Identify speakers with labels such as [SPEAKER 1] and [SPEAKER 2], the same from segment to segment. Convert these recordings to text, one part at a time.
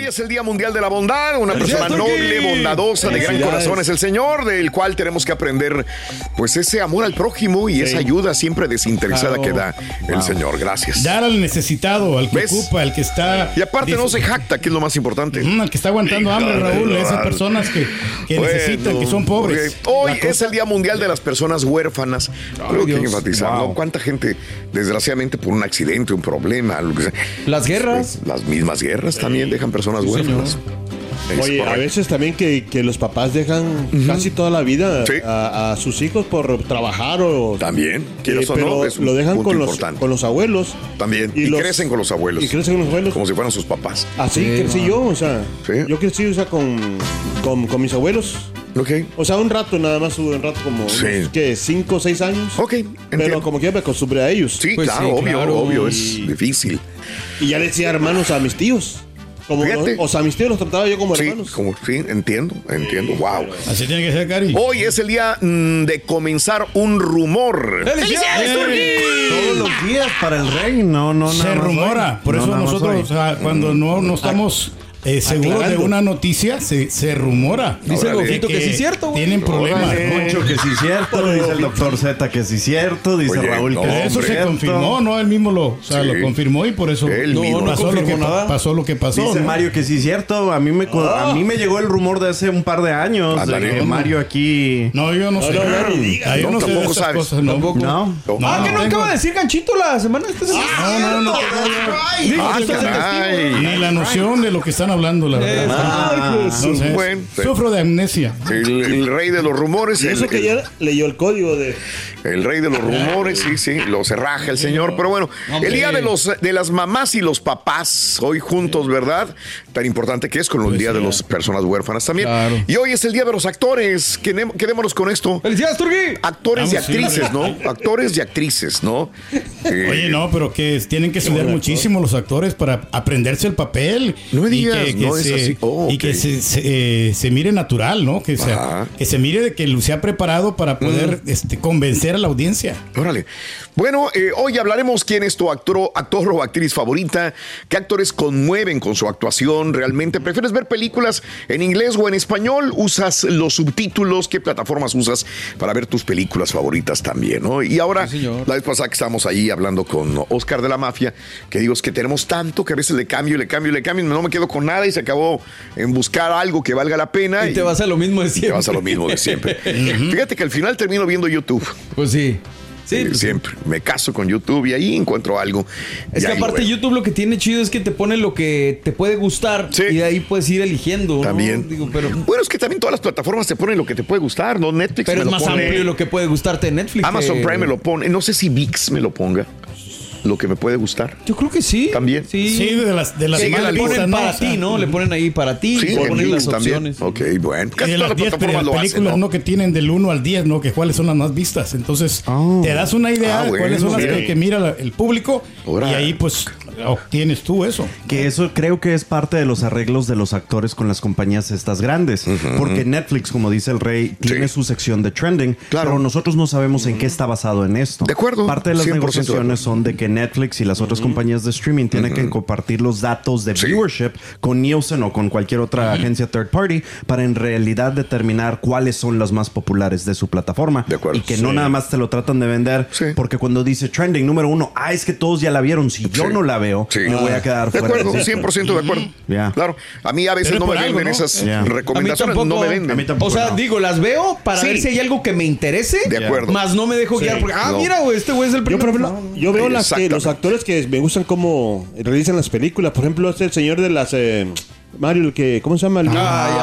[SPEAKER 1] Hoy es el Día Mundial de la Bondad. Una
[SPEAKER 2] ¡Felicidades,
[SPEAKER 1] persona noble, bondadosa, de gran corazón es el Señor, del cual tenemos que aprender, pues, ese amor al prójimo y esa ayuda siempre desinteresada
[SPEAKER 3] Claro.
[SPEAKER 1] que da el
[SPEAKER 3] Wow.
[SPEAKER 1] Señor. Gracias.
[SPEAKER 3] Dar al necesitado, al que
[SPEAKER 1] ¿Ves?
[SPEAKER 3] ocupa, al que está.
[SPEAKER 1] Y aparte no se jacta, que es lo más importante.
[SPEAKER 3] Mm, al que está aguantando hambre, Raúl. Esas personas que, que
[SPEAKER 1] Bueno,
[SPEAKER 3] necesitan, que son pobres.
[SPEAKER 1] ok. Hoy
[SPEAKER 3] cosa-
[SPEAKER 1] es el Día Mundial de las Personas Huérfanas. Algo que enfatizar, ¿no?
[SPEAKER 4] Wow.
[SPEAKER 1] ¿Cuánta gente, desgraciadamente, por un accidente, un problema, lo que sea?
[SPEAKER 4] Las guerras.
[SPEAKER 1] pues, las mismas guerras también dejan personas huérfanas. Es
[SPEAKER 4] Oye, a veces también que, que los papás dejan casi toda la vida a, a sus hijos por trabajar o...
[SPEAKER 1] También, quieras o
[SPEAKER 4] pero
[SPEAKER 1] no, es un
[SPEAKER 4] lo dejan con los, con los abuelos.
[SPEAKER 1] También. Y,
[SPEAKER 4] los-
[SPEAKER 1] crecen con los abuelos.
[SPEAKER 4] Y crecen con los abuelos.
[SPEAKER 1] Como si fueran sus papás.
[SPEAKER 4] Así crecí yo, o sea, yo crecí, o sea, con, con, con mis abuelos.
[SPEAKER 1] Ok.
[SPEAKER 4] O sea, un rato nada más, un rato como,
[SPEAKER 1] Sí.
[SPEAKER 4] unos, ¿qué? ¿Cinco o seis años?
[SPEAKER 1] Ok,
[SPEAKER 4] Pero como que ya me acostumbré a ellos.
[SPEAKER 1] Sí, claro, obvio, obvio, es difícil.
[SPEAKER 4] Y ya le decía hermanos a mis tíos. Como,
[SPEAKER 1] Fíjate.
[SPEAKER 4] o sea, mis tíos los trataba yo como
[SPEAKER 1] Sí,
[SPEAKER 4] hermanos.
[SPEAKER 1] como, sí, entiendo, entiendo. Wow.
[SPEAKER 3] Así tiene que ser, Cari.
[SPEAKER 1] Hoy es el día mm, de comenzar un rumor.
[SPEAKER 3] ¡Felicidades,
[SPEAKER 5] Todos los días para el rey, no, no,
[SPEAKER 3] Se
[SPEAKER 5] nada más
[SPEAKER 3] rumora,
[SPEAKER 5] hoy.
[SPEAKER 3] por
[SPEAKER 5] No,
[SPEAKER 3] eso nosotros, o sea, cuando no, no estamos eh, seguros de una noticia, se, se rumora.
[SPEAKER 5] Dice. Gofito que sí es cierto, güey.
[SPEAKER 3] Tienen problemas.
[SPEAKER 5] Poncho que sí es cierto, dice el doctor Z que sí es cierto, dice
[SPEAKER 3] Oye,
[SPEAKER 5] Raúl
[SPEAKER 3] no,
[SPEAKER 5] que sí es
[SPEAKER 3] eso se
[SPEAKER 5] cierto.
[SPEAKER 3] confirmó, ¿no? Él mismo lo, o sea,
[SPEAKER 5] Sí.
[SPEAKER 3] lo confirmó y por eso
[SPEAKER 5] Él
[SPEAKER 3] no,
[SPEAKER 5] mismo.
[SPEAKER 3] pasó,
[SPEAKER 5] No
[SPEAKER 3] lo que,
[SPEAKER 5] nada.
[SPEAKER 3] pasó lo que pasó.
[SPEAKER 5] Dice
[SPEAKER 3] ¿no?
[SPEAKER 5] Mario que sí es cierto. A mí me co- a mí me llegó el rumor de hace un par de años de
[SPEAKER 3] Ándale.
[SPEAKER 5] que Mario aquí.
[SPEAKER 3] No, yo no sé. Ah, yo no sé de esas cosas, no.
[SPEAKER 5] No.
[SPEAKER 4] Ah, ¿qué no acaba de decir Ganchito la semana semana?
[SPEAKER 3] No, no, no. Ah,
[SPEAKER 4] que de.
[SPEAKER 3] Ni la noción de lo que están hablando, la verdad. No sé.
[SPEAKER 1] Bueno,
[SPEAKER 3] Sufro de amnesia.
[SPEAKER 1] El, el rey de los rumores.
[SPEAKER 4] Y eso
[SPEAKER 1] el,
[SPEAKER 4] que ya leyó el código de...
[SPEAKER 1] el rey de los rumores, sí, sí, lo se raja el señor. Pero bueno, el día de los de las mamás y los papás, hoy juntos, ¿verdad? Tan importante que es con el día de las personas huérfanas también. Y hoy es el día de los actores. Quedémonos con esto.
[SPEAKER 4] ¡Felicidades, Turgui!
[SPEAKER 1] Actores y
[SPEAKER 3] sí,
[SPEAKER 1] actrices, ¿no? Actores y actrices, ¿no? Eh,
[SPEAKER 3] Oye, no, pero que tienen que estudiar muchísimo los actores para aprenderse el papel.
[SPEAKER 1] No me
[SPEAKER 3] Y
[SPEAKER 1] digas,
[SPEAKER 3] que- que
[SPEAKER 1] no es así. Oh,
[SPEAKER 3] y que
[SPEAKER 1] ok.
[SPEAKER 3] se, se, eh, se mire natural, ¿no? Que se,
[SPEAKER 1] Ajá.
[SPEAKER 3] que se mire de que se ha preparado para poder este, convencer a la audiencia.
[SPEAKER 1] Órale. Bueno, eh, hoy hablaremos quién es tu actor, actor o actriz favorita, qué actores conmueven con su actuación realmente. ¿Prefieres ver películas en inglés o en español? ¿Usas los subtítulos? ¿Qué plataformas usas para ver tus películas favoritas también? ¿no? Y ahora, la vez pasada que estábamos ahí hablando con Oscar de la Mafia, que digo, es que tenemos tanto que a veces le cambio, le cambio, le cambio, y no me quedo con nada y se acabó en buscar algo que valga la pena.
[SPEAKER 6] Y te vas a lo mismo de siempre.
[SPEAKER 1] Te vas a lo mismo de siempre. Fíjate que al final termino viendo YouTube.
[SPEAKER 6] Pues sí. Sí,
[SPEAKER 1] Eh,
[SPEAKER 6] pues sí.
[SPEAKER 1] siempre. Me caso con YouTube y ahí encuentro algo.
[SPEAKER 6] Es que aparte
[SPEAKER 1] lo.
[SPEAKER 6] YouTube lo que tiene chido es que te pone lo que te puede gustar y de ahí puedes ir eligiendo. ¿no?
[SPEAKER 1] También.
[SPEAKER 6] Digo, pero,
[SPEAKER 1] Bueno, es que también todas las plataformas te ponen lo que te puede gustar, ¿no? Netflix
[SPEAKER 6] pero
[SPEAKER 1] me
[SPEAKER 6] es
[SPEAKER 1] lo
[SPEAKER 6] más
[SPEAKER 1] pone.
[SPEAKER 6] amplio lo que puede gustarte de Netflix.
[SPEAKER 1] Amazon
[SPEAKER 6] que-
[SPEAKER 1] Prime me lo pone. No sé si VIX me lo ponga. Lo que me puede gustar.
[SPEAKER 6] Yo creo que sí.
[SPEAKER 1] También.
[SPEAKER 6] Sí,
[SPEAKER 3] Sí, de las, de las
[SPEAKER 6] Que
[SPEAKER 3] más
[SPEAKER 6] le ponen para
[SPEAKER 3] O sea,
[SPEAKER 6] ti, ¿no? Le ponen ahí para ti,
[SPEAKER 1] Sí,
[SPEAKER 6] ponen las
[SPEAKER 1] VIX también.
[SPEAKER 6] opciones.
[SPEAKER 1] Ok, bueno.
[SPEAKER 3] Y
[SPEAKER 1] Casi
[SPEAKER 3] de
[SPEAKER 1] todas
[SPEAKER 3] las
[SPEAKER 1] las
[SPEAKER 3] 10
[SPEAKER 1] plataformas lo
[SPEAKER 3] películas
[SPEAKER 1] hacen,
[SPEAKER 3] ¿no?
[SPEAKER 1] ¿no?
[SPEAKER 3] que tienen del 1 al 10, ¿no? Que cuáles son las más vistas. Entonces, te das una idea
[SPEAKER 1] Ah,
[SPEAKER 3] de cuáles
[SPEAKER 1] bueno,
[SPEAKER 3] son las que, que mira la- el público.
[SPEAKER 1] Ahora,
[SPEAKER 3] y ahí, pues, obtienes tú eso.
[SPEAKER 5] Que eso creo que es parte de los arreglos de los actores con las compañías estas grandes. Porque Netflix, como dice el rey, tiene su sección de trending. Pero nosotros no sabemos en qué está basado en esto.
[SPEAKER 1] De acuerdo.
[SPEAKER 5] Parte de las
[SPEAKER 1] 100% de
[SPEAKER 5] negociaciones son de que Netflix y las otras compañías de streaming tienen que compartir los datos de viewership con Nielsen o con cualquier otra agencia third party para en realidad determinar cuáles son las más populares de su plataforma.
[SPEAKER 1] De acuerdo.
[SPEAKER 5] Y que no nada más te lo tratan de vender porque cuando dice trending número uno, ah, es que todos ya la vieron. Si yo
[SPEAKER 1] Sí.
[SPEAKER 5] no la veo,
[SPEAKER 1] Sí.
[SPEAKER 5] me voy a quedar
[SPEAKER 1] De
[SPEAKER 5] fuera.
[SPEAKER 1] acuerdo,
[SPEAKER 5] esto.
[SPEAKER 1] 100% de acuerdo.
[SPEAKER 5] Ya.
[SPEAKER 1] Claro. A mí a veces no me
[SPEAKER 3] algo,
[SPEAKER 1] venden
[SPEAKER 3] ¿no?
[SPEAKER 1] esas
[SPEAKER 5] Ya.
[SPEAKER 6] A mí
[SPEAKER 1] recomendaciones.
[SPEAKER 6] tampoco.
[SPEAKER 1] No me venden.
[SPEAKER 5] A mí tampoco.
[SPEAKER 6] O sea,
[SPEAKER 5] no.
[SPEAKER 6] digo, las veo para
[SPEAKER 1] Sí.
[SPEAKER 6] ver si hay algo que me interese.
[SPEAKER 1] De acuerdo.
[SPEAKER 6] Más no me dejo guiar porque, ah,
[SPEAKER 1] No.
[SPEAKER 6] mira, güey, este güey es el
[SPEAKER 4] Yo,
[SPEAKER 6] primero.
[SPEAKER 4] ejemplo, yo veo las que, los actores que me gustan cómo realizan las películas. Por ejemplo, este el señor de las... eh, Mario, el que... ¿Cómo se llama? El,
[SPEAKER 7] loco, la-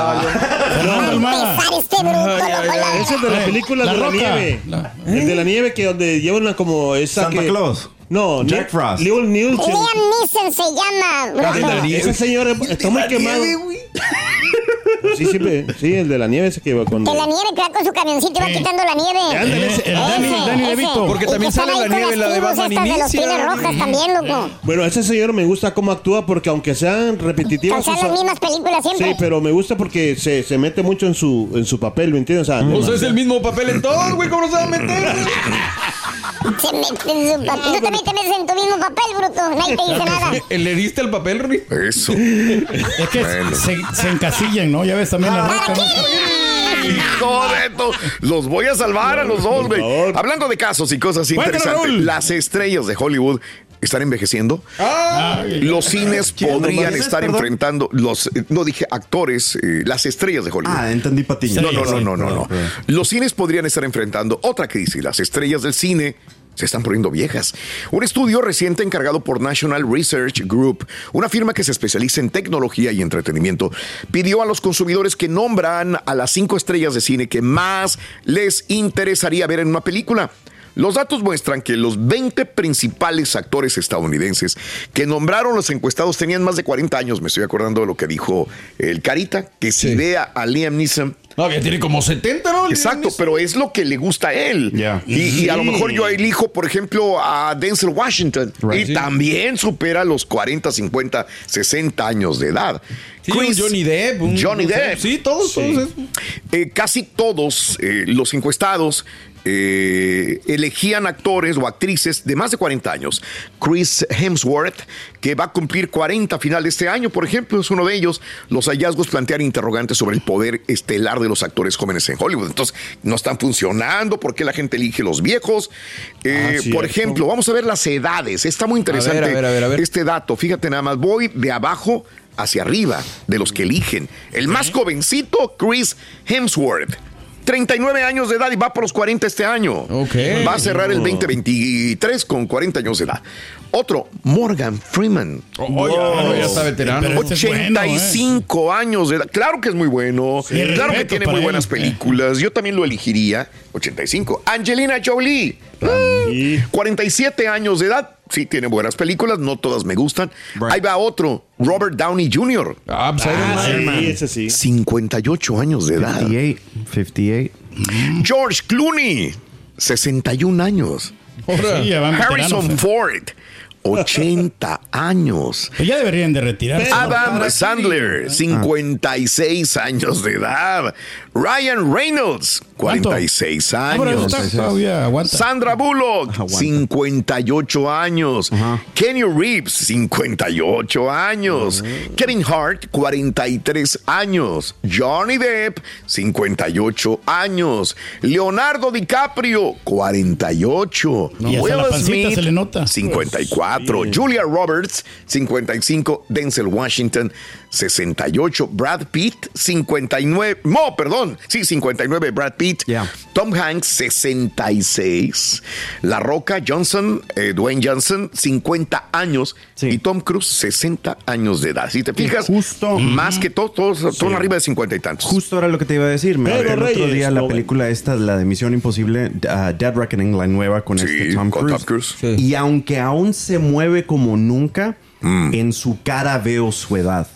[SPEAKER 4] Ese es de las
[SPEAKER 3] Eh,
[SPEAKER 4] películas
[SPEAKER 3] La
[SPEAKER 4] de la nieve.
[SPEAKER 3] La-
[SPEAKER 4] El de la nieve que donde llevan una como esa
[SPEAKER 5] Santa
[SPEAKER 4] que...
[SPEAKER 5] Claus.
[SPEAKER 4] No,
[SPEAKER 5] Jack
[SPEAKER 4] Nick-
[SPEAKER 5] Frost.
[SPEAKER 4] Liam Neeson.
[SPEAKER 7] Liam Neeson se llama, bruto.
[SPEAKER 4] Ese señor está muy quemado. Sí, siempre, sí, el de la nieve ese que va con...
[SPEAKER 7] Que la nieve que va con su camioncito y va quitando la nieve.
[SPEAKER 4] Ándale,
[SPEAKER 3] El,
[SPEAKER 4] ese-.
[SPEAKER 3] DeVito.
[SPEAKER 6] Porque también sale la nieve, la de Batman
[SPEAKER 7] de los pieles rojas también, loco.
[SPEAKER 4] Bueno, ese señor me gusta cómo actúa porque aunque sean repetitivas...
[SPEAKER 7] Son las mismas películas siempre.
[SPEAKER 4] Sí, pero me gusta porque se, se mete mucho en su, en su papel, ¿me entiendes? O sea,
[SPEAKER 6] Pues es el mismo papel en todo, güey. ¿Cómo no se va a meter?
[SPEAKER 7] Se mete en su papel. Tú también te metes en tu mismo papel, bruto. Nadie te dice nada.
[SPEAKER 6] ¿Le diste el papel, Rui?
[SPEAKER 1] Eso.
[SPEAKER 3] Es que
[SPEAKER 1] Bueno.
[SPEAKER 3] se, se encasillan, ¿no? Ya ves también la roca.
[SPEAKER 1] Hijo de to- Los voy a salvar a los dos, güey. Hablando de casos y cosas interesantes,
[SPEAKER 3] Raúl.
[SPEAKER 1] las estrellas de Hollywood están envejeciendo. Los cines podrían
[SPEAKER 5] nomás?
[SPEAKER 1] estar
[SPEAKER 5] Perdón.
[SPEAKER 1] enfrentando los, eh, no dije actores, eh, las estrellas de Hollywood.
[SPEAKER 5] Ah, entendí patiño.
[SPEAKER 1] No, no, no, no, no, no. Los cines podrían estar enfrentando otra crisis. Las estrellas del cine se están poniendo viejas. Un estudio reciente encargado por National Research Group, una firma que se especializa en tecnología y entretenimiento, pidió a los consumidores que nombran a las cinco estrellas de cine que más les interesaría ver en una película. Los datos muestran que los 20 principales actores estadounidenses que nombraron los encuestados tenían más de 40 años. Me estoy acordando de lo que dijo el Carita, que si
[SPEAKER 6] Sí.
[SPEAKER 1] ve a, Liam Neeson,
[SPEAKER 6] No, que tiene como 70, ¿no?
[SPEAKER 1] Exacto, pero es lo que le gusta a él.
[SPEAKER 5] Ya.
[SPEAKER 1] Y, y a lo mejor yo elijo, por ejemplo, a Denzel Washington.
[SPEAKER 5] Right.
[SPEAKER 1] Y
[SPEAKER 6] Sí.
[SPEAKER 1] también supera los 40, 50, 60 años de edad.
[SPEAKER 6] Sí, un Johnny Depp. un-
[SPEAKER 1] Johnny Depp.
[SPEAKER 6] Sí, todos, todos.
[SPEAKER 1] Eh, casi todos eh, los encuestados eh, elegían actores o actrices de más de 40 años. Chris Hemsworth, que va a cumplir 40 a final de este año, por ejemplo, es uno de ellos. Los hallazgos plantean interrogantes sobre el poder estelar de los actores jóvenes en Hollywood. Entonces, no están funcionando. ¿Por qué la gente elige los viejos? Eh,
[SPEAKER 4] Ah,
[SPEAKER 1] por ejemplo, vamos a ver las edades. Está muy interesante
[SPEAKER 6] A ver, a ver, a ver, a ver.
[SPEAKER 1] este dato. Fíjate nada más. Voy de abajo hacia arriba de los que eligen. El más jovencito, Chris Hemsworth. 39 años de edad y va por los 40 este año.
[SPEAKER 6] Ok.
[SPEAKER 1] Va a cerrar el 2023 con 40 años de edad. Otro, Morgan Freeman.
[SPEAKER 6] Oh, ya, no, ya está veterano.
[SPEAKER 3] Pero este es bueno, ¿eh?
[SPEAKER 1] 85 años de edad. Claro que es muy bueno. Claro que tiene muy
[SPEAKER 3] él.
[SPEAKER 1] buenas películas. Yo también lo elegiría. 85. Angelina Jolie.
[SPEAKER 4] Y-
[SPEAKER 1] 47 años de edad. Sí, tiene buenas películas. No todas me gustan.
[SPEAKER 5] Right.
[SPEAKER 1] Ahí va otro. Robert Downey Jr.
[SPEAKER 6] Ah, pues Iron
[SPEAKER 4] Ah,
[SPEAKER 6] Man.
[SPEAKER 4] sí, ese sí.
[SPEAKER 1] 58 años de edad.
[SPEAKER 5] 58. 58.
[SPEAKER 1] George Clooney. 61 años.
[SPEAKER 3] Sí,
[SPEAKER 1] Harrison
[SPEAKER 3] ¿eh?
[SPEAKER 1] Ford. 80 años.
[SPEAKER 3] Pues ya deberían de retirarse.
[SPEAKER 1] Adam Sandler, 56 años de edad. Ryan Reynolds, 46
[SPEAKER 3] Ah,
[SPEAKER 1] años.
[SPEAKER 3] está-.
[SPEAKER 1] Sandra Bullock,
[SPEAKER 5] Aguanta.
[SPEAKER 1] 58 años. Kenny Reeves, 58 años. Kevin Hart, 43 años. Johnny Depp, 58 años. Leonardo DiCaprio, 48.
[SPEAKER 3] Y hasta la pancita se le nota.
[SPEAKER 1] 54. Julia Roberts, 55. Denzel Washington, 68. Brad Pitt, 59. No, perdón. Sí, 59. Brad Pitt.
[SPEAKER 5] Yeah.
[SPEAKER 1] Tom Hanks, 66. La Roca Johnson, eh, Dwayne Johnson, 50 años.
[SPEAKER 5] Sí.
[SPEAKER 1] Y Tom Cruise, 60 años de edad. Si te fijas,
[SPEAKER 5] justo.
[SPEAKER 1] más que todos, todos son arriba de 50 y tantos.
[SPEAKER 5] Justo era lo que te iba a decir. Me
[SPEAKER 4] Pero,
[SPEAKER 5] el otro
[SPEAKER 4] Reyes,
[SPEAKER 5] día la película esta, la de Misión Imposible, uh, Dead Reckoning, la nueva con
[SPEAKER 1] Sí,
[SPEAKER 5] este Tom
[SPEAKER 1] con
[SPEAKER 5] Cruise.
[SPEAKER 1] Tom Cruise.
[SPEAKER 6] Sí.
[SPEAKER 5] Y aunque aún se mueve como nunca,
[SPEAKER 1] Mm.
[SPEAKER 5] en su cara veo su edad.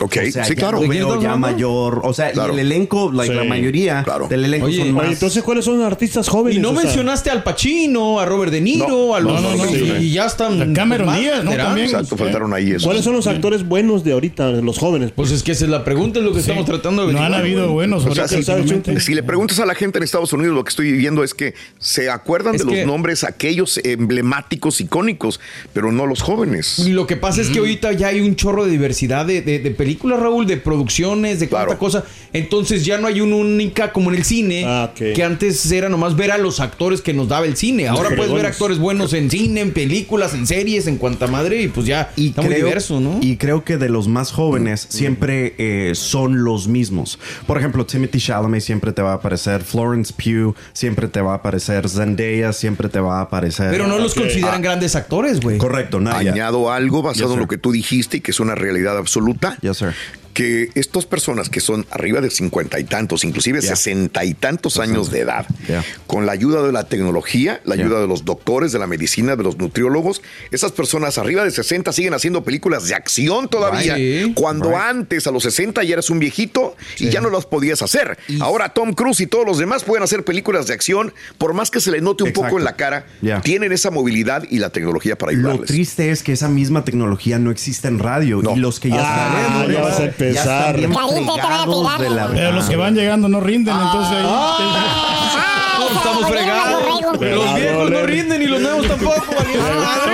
[SPEAKER 1] Ok,
[SPEAKER 5] O sea,
[SPEAKER 1] sí, claro.
[SPEAKER 5] lo
[SPEAKER 6] ¿De quién
[SPEAKER 5] veo
[SPEAKER 6] estamos
[SPEAKER 5] ya mayor. O sea, y el elenco, like,
[SPEAKER 4] Sí.
[SPEAKER 5] la mayoría
[SPEAKER 1] Claro.
[SPEAKER 5] del elenco
[SPEAKER 6] Oye,
[SPEAKER 5] son más.
[SPEAKER 4] Oye, entonces, ¿cuáles son los artistas jóvenes?
[SPEAKER 6] Y no
[SPEAKER 4] O sea,
[SPEAKER 6] mencionaste al Pacino, a Robert De Niro,
[SPEAKER 1] No,
[SPEAKER 6] a los
[SPEAKER 3] no, no, no,
[SPEAKER 6] y,
[SPEAKER 3] sí.
[SPEAKER 6] y ya están.
[SPEAKER 3] A Cameron
[SPEAKER 6] más
[SPEAKER 3] Díaz, ¿no? También.
[SPEAKER 1] Exacto, faltaron ahí eso.
[SPEAKER 4] ¿Cuáles son los actores buenos de ahorita, los jóvenes?
[SPEAKER 6] Pues es que esa es la pregunta, es lo que estamos tratando de
[SPEAKER 3] No han habido buenos
[SPEAKER 1] O sea, si, le preguntas a la gente en Estados Unidos, lo que estoy viviendo es que se acuerdan
[SPEAKER 6] Es
[SPEAKER 1] de los nombres aquellos emblemáticos, icónicos, pero no los jóvenes.
[SPEAKER 6] Y lo que pasa es que ahorita ya hay un chorro de diversidad de, de películas, Raúl, de producciones, de cuánta
[SPEAKER 1] Claro.
[SPEAKER 6] cosa. Entonces ya no hay una única como en el cine,
[SPEAKER 4] Ah,
[SPEAKER 6] que antes era nomás ver a los actores que nos daba el cine. Ahora puedes ver actores buenos en cine, en películas, en series, en cuanta madre, y pues ya
[SPEAKER 5] Y
[SPEAKER 6] está muy
[SPEAKER 5] creo,
[SPEAKER 6] diverso, ¿no?
[SPEAKER 5] y creo que de los más jóvenes siempre eh, son los mismos. Por ejemplo, Timothy Chalamet siempre te va a aparecer, Florence Pugh siempre te va a aparecer, Zendaya siempre te va a aparecer.
[SPEAKER 6] Pero no los consideran grandes actores, güey.
[SPEAKER 5] Correcto, Naya.
[SPEAKER 1] Añado algo basado
[SPEAKER 5] Yes,
[SPEAKER 1] en lo que tú dijiste y que es una realidad absoluta.
[SPEAKER 5] Yes, sir.
[SPEAKER 1] Que estas personas que son arriba de cincuenta y tantos, inclusive
[SPEAKER 5] Yeah.
[SPEAKER 1] sesenta y tantos años de edad,
[SPEAKER 5] Yeah.
[SPEAKER 1] con la ayuda de la tecnología, la
[SPEAKER 5] Yeah.
[SPEAKER 1] ayuda de los doctores, de la medicina, de los nutriólogos, esas personas arriba de 60 siguen haciendo películas de acción todavía.
[SPEAKER 6] Right.
[SPEAKER 1] Cuando
[SPEAKER 5] Right.
[SPEAKER 1] antes, a los 60, ya eras un viejito y ya no las podías hacer. Ahora Tom Cruise y todos los demás pueden hacer películas de acción, por más que se le note un
[SPEAKER 5] Exacto.
[SPEAKER 1] poco en la cara,
[SPEAKER 5] Yeah.
[SPEAKER 1] tienen esa movilidad y la tecnología para
[SPEAKER 5] Lo
[SPEAKER 1] ayudarles.
[SPEAKER 5] triste es que esa misma tecnología no existe en radio
[SPEAKER 1] No.
[SPEAKER 5] y los que ya
[SPEAKER 4] Ah,
[SPEAKER 5] están
[SPEAKER 4] ya vas a empezar.
[SPEAKER 5] ya están de la
[SPEAKER 3] Pero los que van llegando no rinden, entonces ahí.
[SPEAKER 7] Ah,
[SPEAKER 6] estamos fregados. Los viejos no rinden y los nuevos tampoco.
[SPEAKER 7] Ah,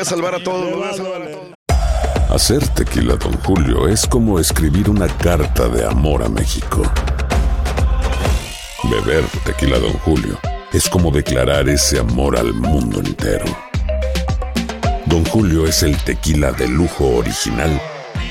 [SPEAKER 4] a
[SPEAKER 1] salvar a todos, voy a salvar a todos.
[SPEAKER 8] Hacer tequila, Don Julio, es como escribir una carta de amor a México. Beber tequila, Don Julio, es como declarar ese amor al mundo entero. Don Julio es el tequila de lujo original,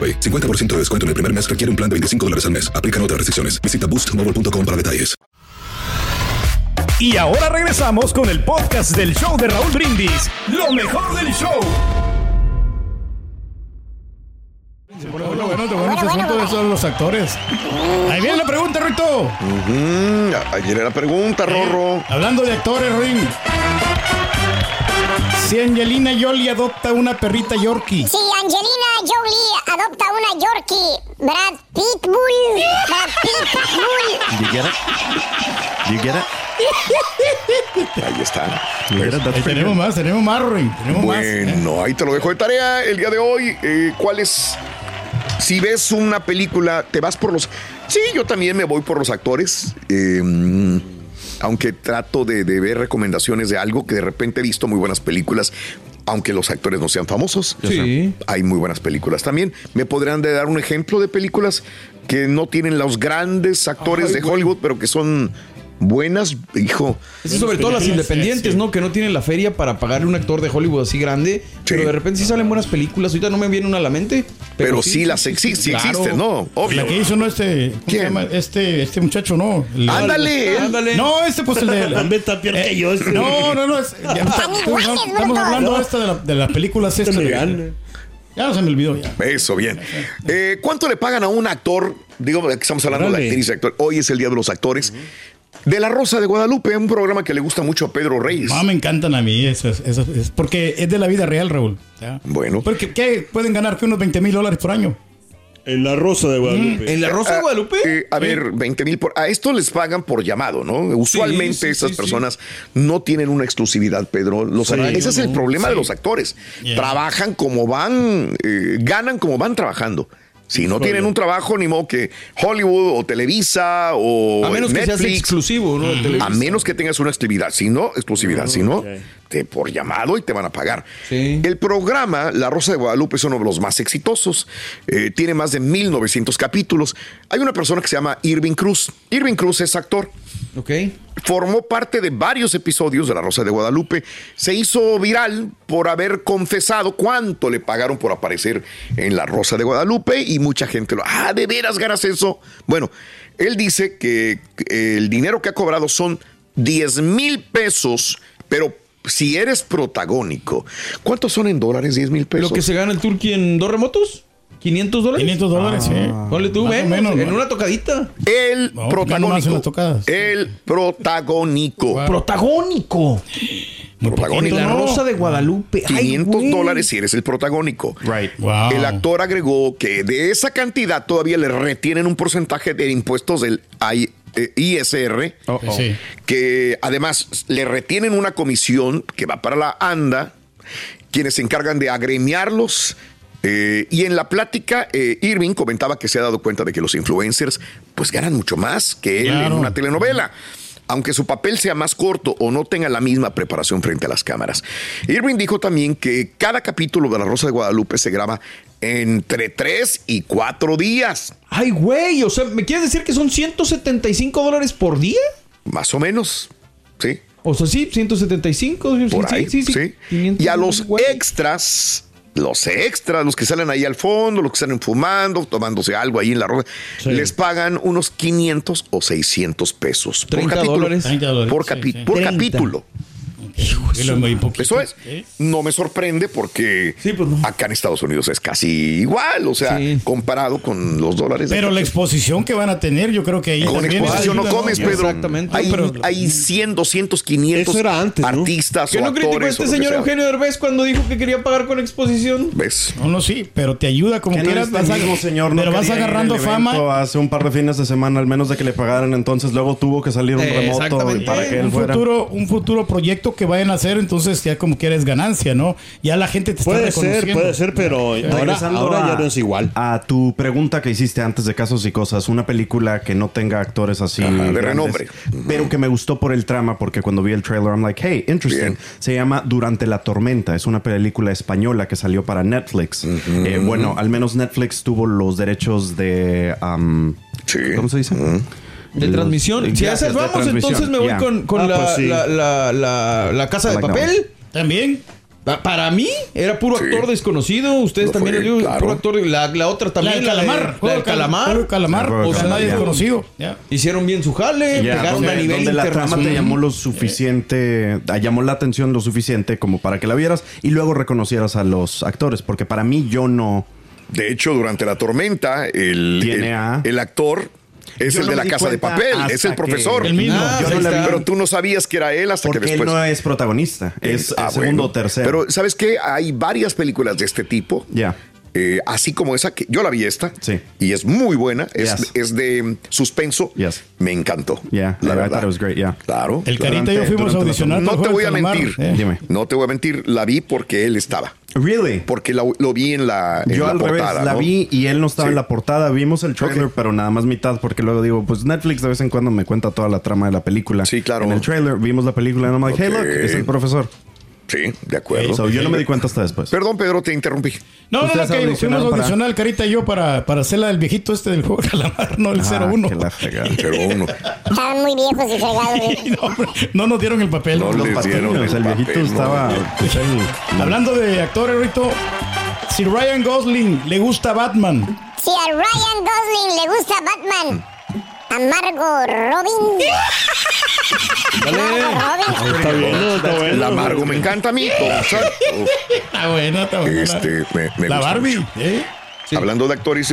[SPEAKER 9] AroPay. 50% de descuento en el primer mes requiere un plan de 25 dólares al mes. Aplican otras restricciones. Visita boostmobile.com para detalles.
[SPEAKER 2] Y ahora regresamos con el podcast del show de Raúl Brindis. Lo mejor del show.
[SPEAKER 3] Bueno, bueno, bueno, este asunto de esos los actores. Ahí viene la pregunta, Rito.
[SPEAKER 1] Mm, ayer era pregunta, Rorro.
[SPEAKER 3] Hablando de actores, Ring. Si Angelina Jolie adopta una perrita Yorkie.
[SPEAKER 7] Si Angelina Jolie adopta una Yorkie, Brad Pitbull, Brad Pitbull.
[SPEAKER 5] You get it? You get it?
[SPEAKER 1] Ahí está.
[SPEAKER 5] Pretty
[SPEAKER 3] tenemos más, tenemos más, Ring. Tenemos más.
[SPEAKER 1] Bueno, ahí te lo dejo de tarea el día de hoy. Eh, ¿Cuál es? Si ves una película, te vas por los. Sí, yo también me voy por los actores. Eh, aunque trato de, de ver recomendaciones de algo que de repente he visto muy buenas películas, aunque los actores no sean famosos.
[SPEAKER 6] Sí.
[SPEAKER 1] Hay muy buenas películas también. ¿Me podrían dar un ejemplo de películas que no tienen los grandes actores de Hollywood, pero que son buenas? Hijo.
[SPEAKER 6] Eso sobre todo las independientes. ¿no? Que no tienen la feria para pagarle un actor de Hollywood así grande. Pero de repente sí salen buenas películas. Ahorita no me viene una a la mente.
[SPEAKER 1] Pero, sí, las exi- sí
[SPEAKER 3] Claro.
[SPEAKER 1] existen, ¿no? Obvio.
[SPEAKER 3] La que hizo, ¿no? Este, ¿cómo se
[SPEAKER 1] ¿Quién?
[SPEAKER 3] llama? Este, este muchacho, ¿no? El-
[SPEAKER 1] Ándale.
[SPEAKER 6] Ándale.
[SPEAKER 3] No, este pues el de...
[SPEAKER 4] Hombre, está peor que yo, este.
[SPEAKER 3] No, no, no. es- ya, estamos, hablando esta de, la- de las películas
[SPEAKER 4] Este
[SPEAKER 3] estas. de-
[SPEAKER 4] gana.
[SPEAKER 3] Ya no se me olvidó ya.
[SPEAKER 1] Eso, bien. Eh, ¿Cuánto le pagan a un actor? Digo, estamos hablando de
[SPEAKER 4] Órale.
[SPEAKER 1] actriz y actor. Hoy es el Día de los Actores. De La Rosa de Guadalupe, un programa que le gusta mucho a Pedro Reyes.
[SPEAKER 3] No, me encantan a mí. Eso, es- eso es porque es de la vida real, Raúl. ¿ya?
[SPEAKER 1] Bueno.
[SPEAKER 3] Porque ¿qué? pueden ganar que unos 20 mil dólares por año.
[SPEAKER 4] En la Rosa de Guadalupe.
[SPEAKER 6] ¿En la Rosa de
[SPEAKER 1] Ah,
[SPEAKER 6] Guadalupe?
[SPEAKER 1] eh, a ver, 20 mil por. A esto les pagan por llamado, ¿no? Usualmente
[SPEAKER 6] sí,
[SPEAKER 1] estas
[SPEAKER 6] sí,
[SPEAKER 1] personas no tienen una exclusividad, Pedro. Los,
[SPEAKER 3] Sí,
[SPEAKER 1] ese es el problema de los actores.
[SPEAKER 3] Yeah.
[SPEAKER 1] Trabajan como van, eh, ganan como van trabajando. Si no tienen un trabajo, ni modo que Hollywood o Televisa o
[SPEAKER 6] a menos que seas
[SPEAKER 1] Netflix,
[SPEAKER 6] exclusivo, ¿no?
[SPEAKER 1] A menos que tengas una exclusividad. Si no, exclusividad. Si no, este, por llamado y te van a pagar. El programa La Rosa de Guadalupe es uno de los más exitosos. Eh, tiene más de 1900 capítulos. Hay una persona que se llama Irving Cruz. Irving Cruz es actor.
[SPEAKER 6] Ok.
[SPEAKER 1] Formó parte de varios episodios de La Rosa de Guadalupe. Se hizo viral por haber confesado cuánto le pagaron por aparecer en La Rosa de Guadalupe y mucha gente lo, ah, ¿de veras ganas eso? Bueno, él dice que el dinero que ha cobrado son 10 mil pesos, pero si eres protagónico, ¿cuántos son en dólares 10 mil pesos?
[SPEAKER 6] Lo que se gana el Turkey en dos remotos. 500 dólares.
[SPEAKER 3] 500 dólares, sí.
[SPEAKER 6] Ponle tú, ven,
[SPEAKER 3] menos,
[SPEAKER 6] en una tocadita.
[SPEAKER 1] El
[SPEAKER 3] No,
[SPEAKER 1] protagónico.
[SPEAKER 3] en las tocadas.
[SPEAKER 1] El protagónico.
[SPEAKER 6] Protagónico.
[SPEAKER 1] Protagónico.
[SPEAKER 6] La. Rosa de Guadalupe. Ay,
[SPEAKER 1] 500
[SPEAKER 6] güey.
[SPEAKER 1] dólares si eres el protagónico.
[SPEAKER 5] Right.
[SPEAKER 3] Wow.
[SPEAKER 1] El actor agregó que de esa cantidad todavía le retienen un porcentaje de impuestos del I- eh, ISR,
[SPEAKER 5] Oh, oh.
[SPEAKER 3] Sí.
[SPEAKER 1] que además le retienen una comisión que va para la ANDA, quienes se encargan de agremiarlos. Eh, y en la plática, eh, Irving comentaba que se ha dado cuenta de que los influencers pues ganan mucho más que él en una telenovela. Aunque su papel sea más corto o no tenga la misma preparación frente a las cámaras. Irving dijo también que cada capítulo de La Rosa de Guadalupe se graba entre tres y cuatro días,
[SPEAKER 6] Ay, güey. O sea, ¿me quieres decir que son 175 dólares por día?
[SPEAKER 1] más o menos. ¿Sí?
[SPEAKER 6] O sea, sí, 175. sí,
[SPEAKER 1] por
[SPEAKER 6] sí,
[SPEAKER 1] ahí,
[SPEAKER 6] sí, sí.
[SPEAKER 1] sí.
[SPEAKER 6] 500
[SPEAKER 1] Y a los
[SPEAKER 6] güey.
[SPEAKER 1] extras, los extras, los que salen ahí al fondo, los que salen fumando, tomándose algo ahí en la rosa, les pagan unos 500 o 600 pesos.
[SPEAKER 6] 30
[SPEAKER 1] por capítulo.
[SPEAKER 6] dólares.
[SPEAKER 3] 30 dólares,
[SPEAKER 1] Por,
[SPEAKER 3] sí,
[SPEAKER 1] capi-
[SPEAKER 3] sí.
[SPEAKER 1] por
[SPEAKER 6] 30.
[SPEAKER 1] capítulo.
[SPEAKER 3] Lo- muy poquito.
[SPEAKER 1] Eso es.
[SPEAKER 3] ¿eh?
[SPEAKER 1] No me sorprende porque
[SPEAKER 6] Sí, pues no.
[SPEAKER 1] acá en Estados Unidos es casi igual, o sea,
[SPEAKER 6] Sí.
[SPEAKER 1] comparado con los dólares.
[SPEAKER 3] Pero la exposición que van a tener, yo creo que ahí
[SPEAKER 1] con exposición no comes, Pedro.
[SPEAKER 6] Exactamente.
[SPEAKER 1] Hay,
[SPEAKER 3] Pero-
[SPEAKER 1] hay 100, 200, 500
[SPEAKER 4] Eso era antes, ¿no?
[SPEAKER 1] artistas
[SPEAKER 6] ¿Qué
[SPEAKER 1] o
[SPEAKER 6] no criticó
[SPEAKER 1] actores.
[SPEAKER 6] este
[SPEAKER 1] que
[SPEAKER 6] señor. Eugenio Derbez cuando dijo que quería pagar con exposición?
[SPEAKER 1] ¿Ves?
[SPEAKER 3] No, no, sí, pero te ayuda como
[SPEAKER 5] Que no
[SPEAKER 3] quieras. vas
[SPEAKER 5] señor no
[SPEAKER 3] pero vas agarrando fama.
[SPEAKER 5] Hace un par de fines de semana, al menos de que le pagaran, entonces luego tuvo que salir un
[SPEAKER 6] Eh,
[SPEAKER 5] remoto para que él
[SPEAKER 3] un
[SPEAKER 5] fuera.
[SPEAKER 3] futuro, un futuro proyecto que vayan a hacer, entonces ya como quieres ganancia, ¿no? Ya la gente te
[SPEAKER 4] Puede
[SPEAKER 3] está
[SPEAKER 4] ser,
[SPEAKER 3] reconociendo.
[SPEAKER 4] puede ser, pero ahora, ahora ya
[SPEAKER 5] a-
[SPEAKER 4] no es igual.
[SPEAKER 5] A tu pregunta que hiciste antes de Casos y Cosas, una película que no tenga actores así.
[SPEAKER 1] Ajá, de
[SPEAKER 5] grandes,
[SPEAKER 1] renombre.
[SPEAKER 5] Pero que me gustó por el trama, porque cuando vi el trailer, I'm like, hey, interesting.
[SPEAKER 1] Bien.
[SPEAKER 5] Se llama Durante la Tormenta. Es una película española que salió para Netflix. Eh, bueno, al menos Netflix tuvo los derechos de. um,
[SPEAKER 1] Sí.
[SPEAKER 5] ¿Cómo se dice?
[SPEAKER 6] De
[SPEAKER 5] Los-
[SPEAKER 6] transmisión. Si a esas vamos, entonces me voy
[SPEAKER 5] Yeah.
[SPEAKER 6] con, con
[SPEAKER 4] Ah,
[SPEAKER 6] la,
[SPEAKER 4] pues sí.
[SPEAKER 6] la, la, la- la casa de
[SPEAKER 5] like
[SPEAKER 6] papel.
[SPEAKER 3] También.
[SPEAKER 6] Pa- Para mí era puro
[SPEAKER 1] Sí.
[SPEAKER 6] actor desconocido. Ustedes también digo,
[SPEAKER 1] claro.
[SPEAKER 6] puro actor. La, la otra también. la
[SPEAKER 3] calamar.
[SPEAKER 6] La del calamar.
[SPEAKER 3] Calamar. O sea,
[SPEAKER 5] calamar,
[SPEAKER 3] nadie desconocido.
[SPEAKER 6] Hicieron bien su jale.
[SPEAKER 5] Ya,
[SPEAKER 6] pegaron
[SPEAKER 5] donde,
[SPEAKER 6] a nivel
[SPEAKER 5] donde la trama te llamó lo suficiente, llamó la atención lo suficiente como para que la vieras y luego reconocieras a los actores, porque para mí yo no...
[SPEAKER 1] De hecho, durante la tormenta, el,
[SPEAKER 5] Tiene
[SPEAKER 1] el,
[SPEAKER 5] a-
[SPEAKER 1] el actor es
[SPEAKER 5] Yo
[SPEAKER 1] el
[SPEAKER 5] no
[SPEAKER 1] de la casa de papel, es el
[SPEAKER 5] que-
[SPEAKER 1] profesor.
[SPEAKER 3] El mismo.
[SPEAKER 6] Ah,
[SPEAKER 5] Yo no la
[SPEAKER 6] está.
[SPEAKER 5] vi,
[SPEAKER 1] Pero tú no sabías que era él hasta que
[SPEAKER 5] porque él
[SPEAKER 1] después.
[SPEAKER 5] no es protagonista, es
[SPEAKER 1] Ah,
[SPEAKER 5] el segundo
[SPEAKER 1] bueno.
[SPEAKER 5] o tercero.
[SPEAKER 1] Pero, ¿sabes qué? Hay varias películas de este tipo.
[SPEAKER 5] Ya.
[SPEAKER 1] Eh, así como esa, que yo la vi esta.
[SPEAKER 5] Sí.
[SPEAKER 1] Y es muy buena. Es,
[SPEAKER 5] Yes.
[SPEAKER 1] es de mm, suspenso.
[SPEAKER 5] Yes.
[SPEAKER 1] Me encantó.
[SPEAKER 5] Yeah,
[SPEAKER 1] la
[SPEAKER 5] I
[SPEAKER 1] verdad.
[SPEAKER 5] thought it was great, yeah.
[SPEAKER 1] Claro.
[SPEAKER 3] El. Carita y yo fuimos a audicionar.
[SPEAKER 1] No te voy a mentir.
[SPEAKER 3] Eh.
[SPEAKER 5] Dime.
[SPEAKER 1] No te voy a mentir. La vi porque él estaba.
[SPEAKER 5] Really?
[SPEAKER 1] Porque lo vi en la, en
[SPEAKER 5] Yo
[SPEAKER 1] la
[SPEAKER 5] al revés, la
[SPEAKER 1] ¿no?
[SPEAKER 5] vi y él no estaba
[SPEAKER 1] Sí.
[SPEAKER 5] en la portada. Vimos el trailer, pero nada más mitad, porque luego digo, pues Netflix de vez en cuando me cuenta toda la trama de la película.
[SPEAKER 1] Sí, claro.
[SPEAKER 5] En el trailer vimos la película y I'm like, hey,
[SPEAKER 1] Ok.
[SPEAKER 5] look, es el profesor.
[SPEAKER 1] Sí, de acuerdo.
[SPEAKER 5] So, yo no me di cuenta hasta después.
[SPEAKER 1] Perdón, Pedro, te interrumpí.
[SPEAKER 3] No, no, no, que fuimos
[SPEAKER 5] para-
[SPEAKER 3] Carita y yo para, para hacer la del viejito este del juego de calamar, no el
[SPEAKER 5] Ah,
[SPEAKER 3] 01.
[SPEAKER 5] que la fregada.
[SPEAKER 1] Pero uno.
[SPEAKER 7] Estaban muy viejos y fregados.
[SPEAKER 3] No, no nos dieron el papel.
[SPEAKER 1] No
[SPEAKER 5] Los
[SPEAKER 1] les dieron
[SPEAKER 5] el,
[SPEAKER 1] el
[SPEAKER 5] viejito
[SPEAKER 1] papel, no.
[SPEAKER 5] estaba... pues,
[SPEAKER 3] Hablando de actores, Rito, si Ryan Gosling le gusta Batman,
[SPEAKER 7] Si a Ryan Gosling le gusta Batman, a Margot Robin. Margot Robin.
[SPEAKER 4] Está bien, no, está bueno.
[SPEAKER 1] El amargo me encanta a mí.
[SPEAKER 3] está buena, está buena.
[SPEAKER 1] Este, me, me
[SPEAKER 3] la
[SPEAKER 1] gusta
[SPEAKER 3] Barbie,
[SPEAKER 1] mucho.
[SPEAKER 3] ¿eh?
[SPEAKER 1] Hablando de actores,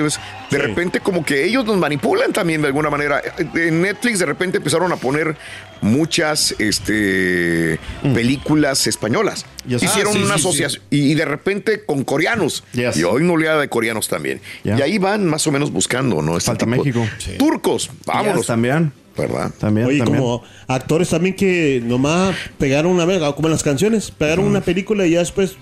[SPEAKER 1] de repente como que ellos nos manipulan también de alguna manera. En Netflix de repente empezaron a poner muchas este, películas españolas.
[SPEAKER 5] Yes.
[SPEAKER 1] Hicieron
[SPEAKER 6] Ah, sí,
[SPEAKER 1] una asociación y, y de repente con coreanos.
[SPEAKER 5] Yes.
[SPEAKER 1] Y hoy no le da de coreanos también.
[SPEAKER 5] Yeah.
[SPEAKER 1] Y ahí van más o menos buscando, ¿no? Este
[SPEAKER 5] Falta
[SPEAKER 1] tipo-
[SPEAKER 5] México.
[SPEAKER 1] Turcos, vámonos.
[SPEAKER 5] Yes, también.
[SPEAKER 1] ¿Verdad?
[SPEAKER 5] También,
[SPEAKER 4] Oye,
[SPEAKER 5] también.
[SPEAKER 4] como actores también que nomás pegaron una vez, como en las canciones, pegaron una película y ya después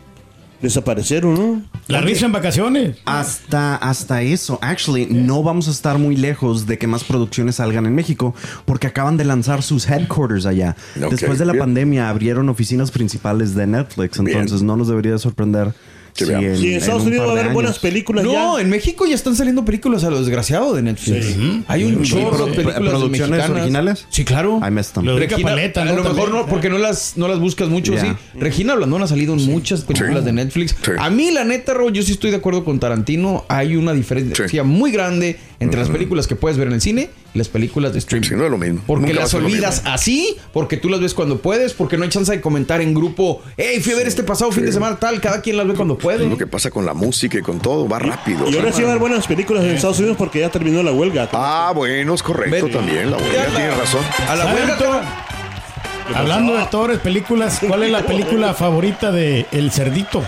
[SPEAKER 4] desaparecieron, ¿no?
[SPEAKER 3] La risa en vacaciones.
[SPEAKER 5] Hasta, hasta eso. Actually, no vamos a estar muy lejos de que más producciones salgan en México porque acaban de lanzar sus headquarters allá. Después de la
[SPEAKER 1] bien.
[SPEAKER 5] pandemia abrieron oficinas principales de Netflix, entonces no nos debería sorprender.
[SPEAKER 1] Que
[SPEAKER 5] si
[SPEAKER 1] veamos.
[SPEAKER 4] Sí, en Estados
[SPEAKER 5] un
[SPEAKER 4] Unidos va a haber buenas películas
[SPEAKER 6] No,
[SPEAKER 4] ya.
[SPEAKER 6] en México ya están saliendo películas a lo desgraciado de Netflix. Hay un
[SPEAKER 5] Sí,
[SPEAKER 6] chorro de películas
[SPEAKER 5] ¿producciones
[SPEAKER 6] mexicanas.
[SPEAKER 5] originales?
[SPEAKER 6] Sí, claro.
[SPEAKER 5] Them.
[SPEAKER 3] Lo de
[SPEAKER 6] Regina,
[SPEAKER 3] Paleta,
[SPEAKER 6] a lo mejor no, porque no las, no las buscas mucho,
[SPEAKER 5] Yeah.
[SPEAKER 6] sí. Regina Blandón ha salido en muchas películas
[SPEAKER 1] Sí.
[SPEAKER 6] de Netflix.
[SPEAKER 1] Sí.
[SPEAKER 6] A mí, la neta, Ro, yo sí estoy de acuerdo con Tarantino. Hay una diferencia
[SPEAKER 1] Sí.
[SPEAKER 6] muy grande entre las películas que puedes ver en el cine las películas de streaming.
[SPEAKER 1] Sí, no es lo mismo.
[SPEAKER 6] Porque
[SPEAKER 1] Nunca
[SPEAKER 6] las olvidas
[SPEAKER 1] mismo.
[SPEAKER 6] así, porque tú las ves cuando puedes, porque no hay chance de comentar en grupo. Hey, fui a ver este pasado fin de semana tal. Cada quien las ve cuando puede.
[SPEAKER 1] Es lo que pasa con la música y con todo, va rápido.
[SPEAKER 4] Y ahora sí va a haber buenas películas en Estados Unidos porque ya terminó la huelga.
[SPEAKER 1] Ah, bueno, es correcto
[SPEAKER 6] Ven.
[SPEAKER 1] también. La huelga
[SPEAKER 6] la-
[SPEAKER 1] tiene razón.
[SPEAKER 6] A la
[SPEAKER 3] ¿Saben,
[SPEAKER 6] huelga.
[SPEAKER 3] Hablando de actores, películas, ¿cuál es la película favorita de El Cerdito?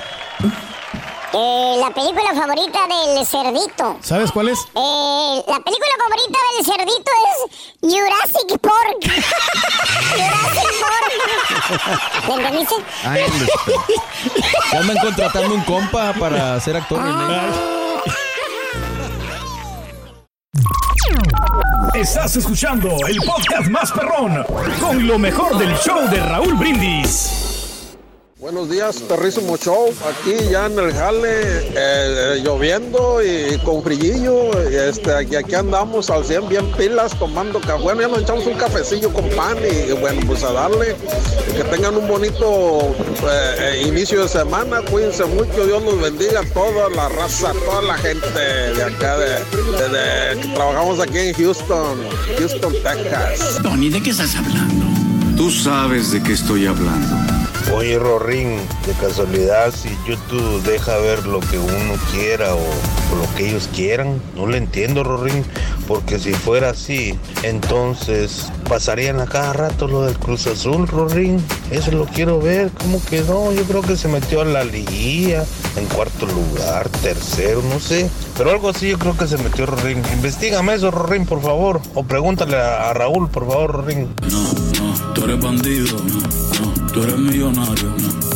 [SPEAKER 7] Eh, la película favorita del cerdito.
[SPEAKER 3] ¿Sabes cuál es?
[SPEAKER 7] Eh, la película favorita del cerdito es Jurassic Park. Jurassic Park. ¿Le entendiste?
[SPEAKER 6] Ya andan contratando un compa para ser actor.
[SPEAKER 2] Estás escuchando el podcast más perrón con lo mejor del show de Raúl Brindis.
[SPEAKER 10] Buenos días, perrísimo show. Aquí ya en el jale, eh, eh, lloviendo y con frillillo. y Este, aquí andamos al 100 bien pilas tomando café. Bueno, ya nos echamos un cafecillo con pan y, y bueno, pues a darle. Que tengan un bonito eh, eh, inicio de semana. Cuídense mucho. Dios los bendiga a toda la raza, a toda la gente de acá, de, de- de- que trabajamos aquí en Houston, Houston, Texas.
[SPEAKER 11] Tony, ¿de qué estás hablando? Tú sabes de qué estoy hablando.
[SPEAKER 12] Oye, Rorín, de casualidad, si YouTube deja ver lo que uno quiera o, lo que ellos quieran, no le entiendo, Rorín, porque si fuera así, entonces pasarían a cada rato lo del Cruz Azul, Rorín. Eso lo quiero ver, ¿cómo quedó? Yo creo que se metió a la liguilla, en cuarto lugar, tercero, no sé. Pero algo así yo creo que se metió Rorín. Investígame eso, Rorín, por favor. O pregúntale a, a Raúl, por favor, Rorín.
[SPEAKER 11] Tú eres bandido, no, no. Tú eres millonario, no,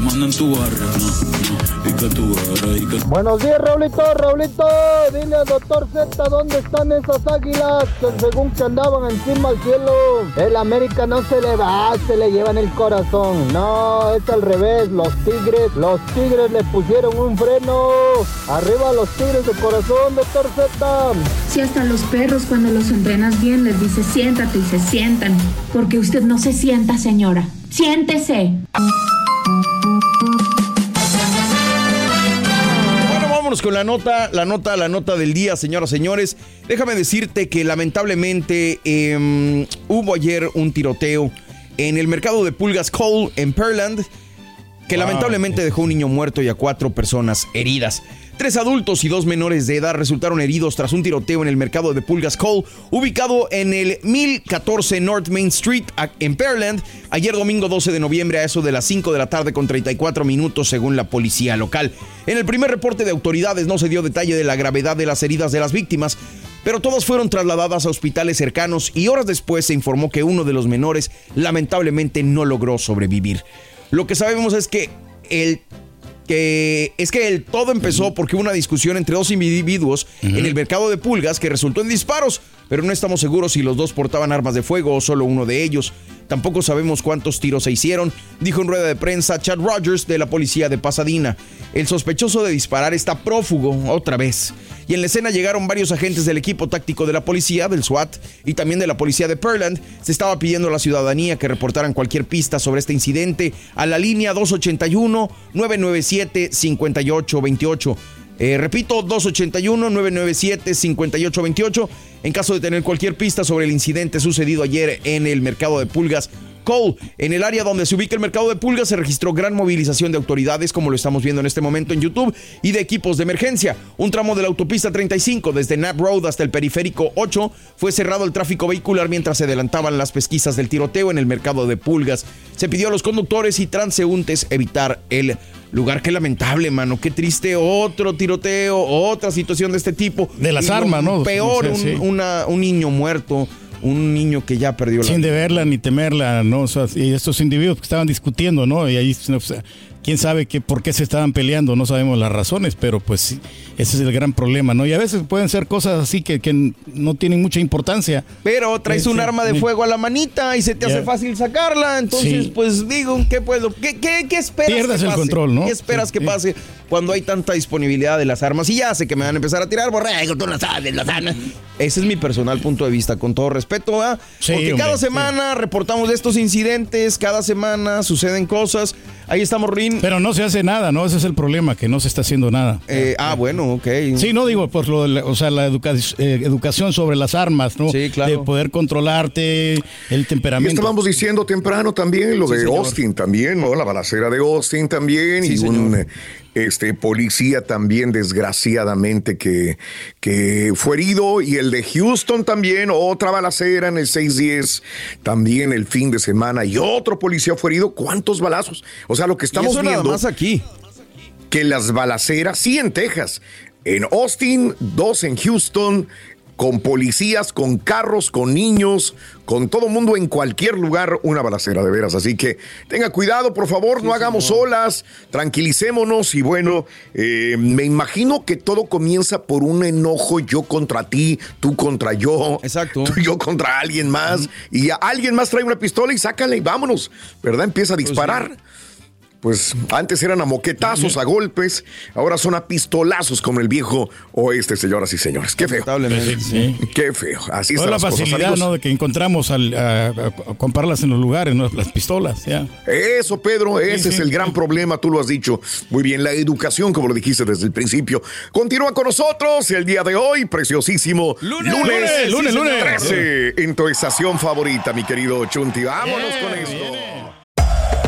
[SPEAKER 11] mandas en tu barrio, no, no. Y que tú eres, y que
[SPEAKER 13] Buenos días, Raulito, Raulito. Dile al doctor Z dónde están esas águilas que según que andaban encima al cielo. El América no se le va, se le llevan el corazón. No, es al revés. Los tigres, los tigres le pusieron un freno. Arriba los tigres de corazón, doctor Z.
[SPEAKER 14] Si hasta los perros cuando los entrenas bien les dice siéntate y se sientan. Porque usted no se sienta, señora. Siéntese.
[SPEAKER 6] Con la nota, la nota, la nota del día, señoras, señores. Déjame decirte que lamentablemente em, hubo ayer un tiroteo en el mercado de pulgas Cole en Pearland que
[SPEAKER 3] Wow.
[SPEAKER 6] lamentablemente dejó un niño muerto y a cuatro personas heridas. Tres adultos y dos menores de edad resultaron heridos tras un tiroteo en el mercado de Pulgas Cole, ubicado en el 1014 North Main Street en Pearland, ayer domingo 12 de noviembre a eso de las 5 de la tarde con 34 minutos según la policía local. En el primer reporte de autoridades no se dio detalle de la gravedad de las heridas de las víctimas, pero todas fueron trasladadas a hospitales cercanos y horas después se informó que uno de los menores lamentablemente no logró sobrevivir. Lo que sabemos es que el que es que el todo empezó porque hubo una discusión entre dos individuos en el mercado de pulgas que resultó en disparos, pero no estamos seguros si los dos portaban armas de fuego o solo uno de ellos. Tampoco sabemos cuántos tiros se hicieron, dijo en rueda de prensa Chad Rogers de la policía de Pasadena. El sospechoso de disparar está prófugo otra vez. Y en la escena llegaron varios agentes del equipo táctico de la policía, del SWAT y también de la policía de Pearland. Se estaba pidiendo a la ciudadanía que reportaran cualquier pista sobre este incidente a la línea 281-997-5828. Eh, repito, 281-997-5828. En caso de tener cualquier pista sobre el incidente sucedido ayer en el mercado de pulgas Cole. En el área donde se ubica el mercado de pulgas se registró gran movilización de autoridades, como lo estamos viendo en este momento en YouTube, y de equipos de emergencia. Un tramo de la autopista 35 desde Knapp Road hasta el periférico 8 fue cerrado el tráfico vehicular mientras se adelantaban las pesquisas del tiroteo en el mercado de pulgas. Se pidió a los conductores y transeúntes evitar el lugar. Qué lamentable, mano. Qué triste. Otro tiroteo, otra situación de este tipo.
[SPEAKER 3] De las
[SPEAKER 6] Y
[SPEAKER 3] armas, ¿no?
[SPEAKER 6] Peor,
[SPEAKER 3] Sí,
[SPEAKER 6] un, una- un niño muerto, un niño que ya perdió la
[SPEAKER 3] Sin deberla ni temerla, ¿no? O sea, y estos individuos que estaban discutiendo, ¿no? Y ahí no, o sea, quién sabe que, por qué se estaban peleando, no sabemos las razones, pero pues sí, ese es el gran problema, ¿no? Y a veces pueden ser cosas así que, que no tienen mucha importancia.
[SPEAKER 6] Pero traes
[SPEAKER 3] Eh,
[SPEAKER 6] un
[SPEAKER 3] sí,
[SPEAKER 6] arma de fuego a la manita y se te
[SPEAKER 3] Ya.
[SPEAKER 6] hace fácil sacarla. Entonces,
[SPEAKER 3] Sí.
[SPEAKER 6] pues digo, ¿qué puedo? ¿Qué, qué, qué esperas
[SPEAKER 3] Pierdes
[SPEAKER 6] que
[SPEAKER 3] el
[SPEAKER 6] pase?
[SPEAKER 3] control, ¿no?
[SPEAKER 6] ¿Qué esperas que pase cuando hay tanta disponibilidad de las armas? Y ya sé que me van a empezar a tirar, borrego, tú no sabes, lo sabes. Ese es mi personal punto de vista, con todo respeto.
[SPEAKER 3] Sí,
[SPEAKER 6] Porque
[SPEAKER 3] hombre,
[SPEAKER 6] cada semana reportamos de estos incidentes, cada semana suceden cosas. Ahí estamos, Rin.
[SPEAKER 3] Pero no se hace nada, ¿no? Ese es el problema, que no se está haciendo nada.
[SPEAKER 6] Eh, ah, bueno, ok.
[SPEAKER 3] Sí, no digo, por lo de la- o sea, la educa- eh, educación sobre las armas, ¿no?
[SPEAKER 6] Sí, claro.
[SPEAKER 3] De poder controlarte, el
[SPEAKER 1] Y
[SPEAKER 3] temperamento.
[SPEAKER 1] estábamos diciendo temprano también lo
[SPEAKER 3] Sí,
[SPEAKER 1] de
[SPEAKER 3] señor.
[SPEAKER 1] Austin también, ¿no? La balacera de Austin también
[SPEAKER 3] Sí,
[SPEAKER 1] y
[SPEAKER 3] señor.
[SPEAKER 1] un este policía también desgraciadamente que, que fue herido y el de Houston también, otra balacera en el 610 también el fin de semana y otro policía fue herido. ¿Cuántos balazos? O sea, lo que estamos
[SPEAKER 6] eso nada
[SPEAKER 1] viendo
[SPEAKER 6] más aquí.
[SPEAKER 1] que las balaceras, sí en Texas, en Austin, dos en Houston, con policías, con carros, con niños, con todo mundo en cualquier lugar, una balacera de veras. Así que tenga cuidado, por favor, no hagamos olas, tranquilicémonos y bueno, eh, me imagino que todo comienza por un enojo yo contra ti, tú contra yo,
[SPEAKER 6] Exacto.
[SPEAKER 1] tú yo contra alguien más y a- alguien más trae una pistola y sácale y vámonos, ¿verdad? Empieza a disparar. Pues antes eran a moquetazos, a golpes, ahora son a pistolazos como el viejo oeste, señoras y señores. Qué feo.
[SPEAKER 3] Sí.
[SPEAKER 1] Qué feo. Así
[SPEAKER 3] Toda
[SPEAKER 1] están
[SPEAKER 3] la
[SPEAKER 1] cosas,
[SPEAKER 3] facilidad. De que encontramos al, a, comprarlas en los lugares, ¿no? Las pistolas, ya.
[SPEAKER 1] Eso, Pedro, ese
[SPEAKER 3] Sí,
[SPEAKER 1] es
[SPEAKER 3] sí,
[SPEAKER 1] el gran problema, tú lo has dicho. Muy bien, la educación, como lo dijiste desde el principio. Continúa con nosotros el día de hoy, preciosísimo.
[SPEAKER 3] Lunes, lunes, lunes,
[SPEAKER 1] sí,
[SPEAKER 3] lunes.
[SPEAKER 1] 13, en tu estación favorita, mi querido Chunti. Vámonos con esto.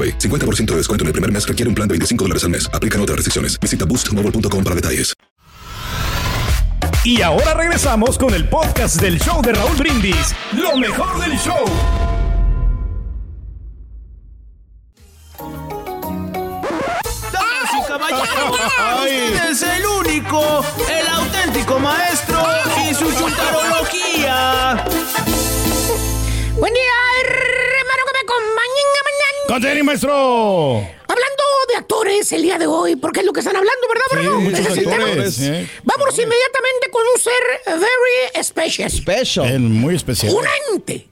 [SPEAKER 9] AroPay. 50% de descuento en el primer mes requiere un plan de 25 dólares al mes. Aplican otras restricciones. Visita boostmobile.com para detalles.
[SPEAKER 2] Y ahora regresamos con el podcast del show de Raúl Brindis. Lo mejor del show.
[SPEAKER 15] Damas y caballeros, el único, el auténtico maestro y su chuntarología.
[SPEAKER 16] Buen día,
[SPEAKER 3] ¡Contení, maestro!
[SPEAKER 16] Hablando de actores el día de hoy, porque es lo que están hablando, ¿verdad,
[SPEAKER 3] Sí,
[SPEAKER 16] Bruno?
[SPEAKER 3] muchos
[SPEAKER 16] Ese es
[SPEAKER 3] actores, ¿eh?
[SPEAKER 16] Vámonos inmediatamente con un ser very special.
[SPEAKER 6] Special.
[SPEAKER 3] Muy especial.
[SPEAKER 16] Un ente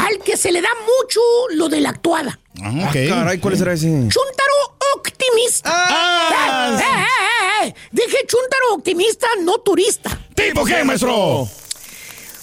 [SPEAKER 16] al que se le da mucho lo de la actuada.
[SPEAKER 3] Ah,
[SPEAKER 6] Ah, caray, ¿cuál será ese?
[SPEAKER 16] Chuntaro optimista.
[SPEAKER 3] Ah.
[SPEAKER 16] Eh, eh, eh, eh. Dije chuntaro optimista, no turista.
[SPEAKER 3] ¿Tipo qué, maestro?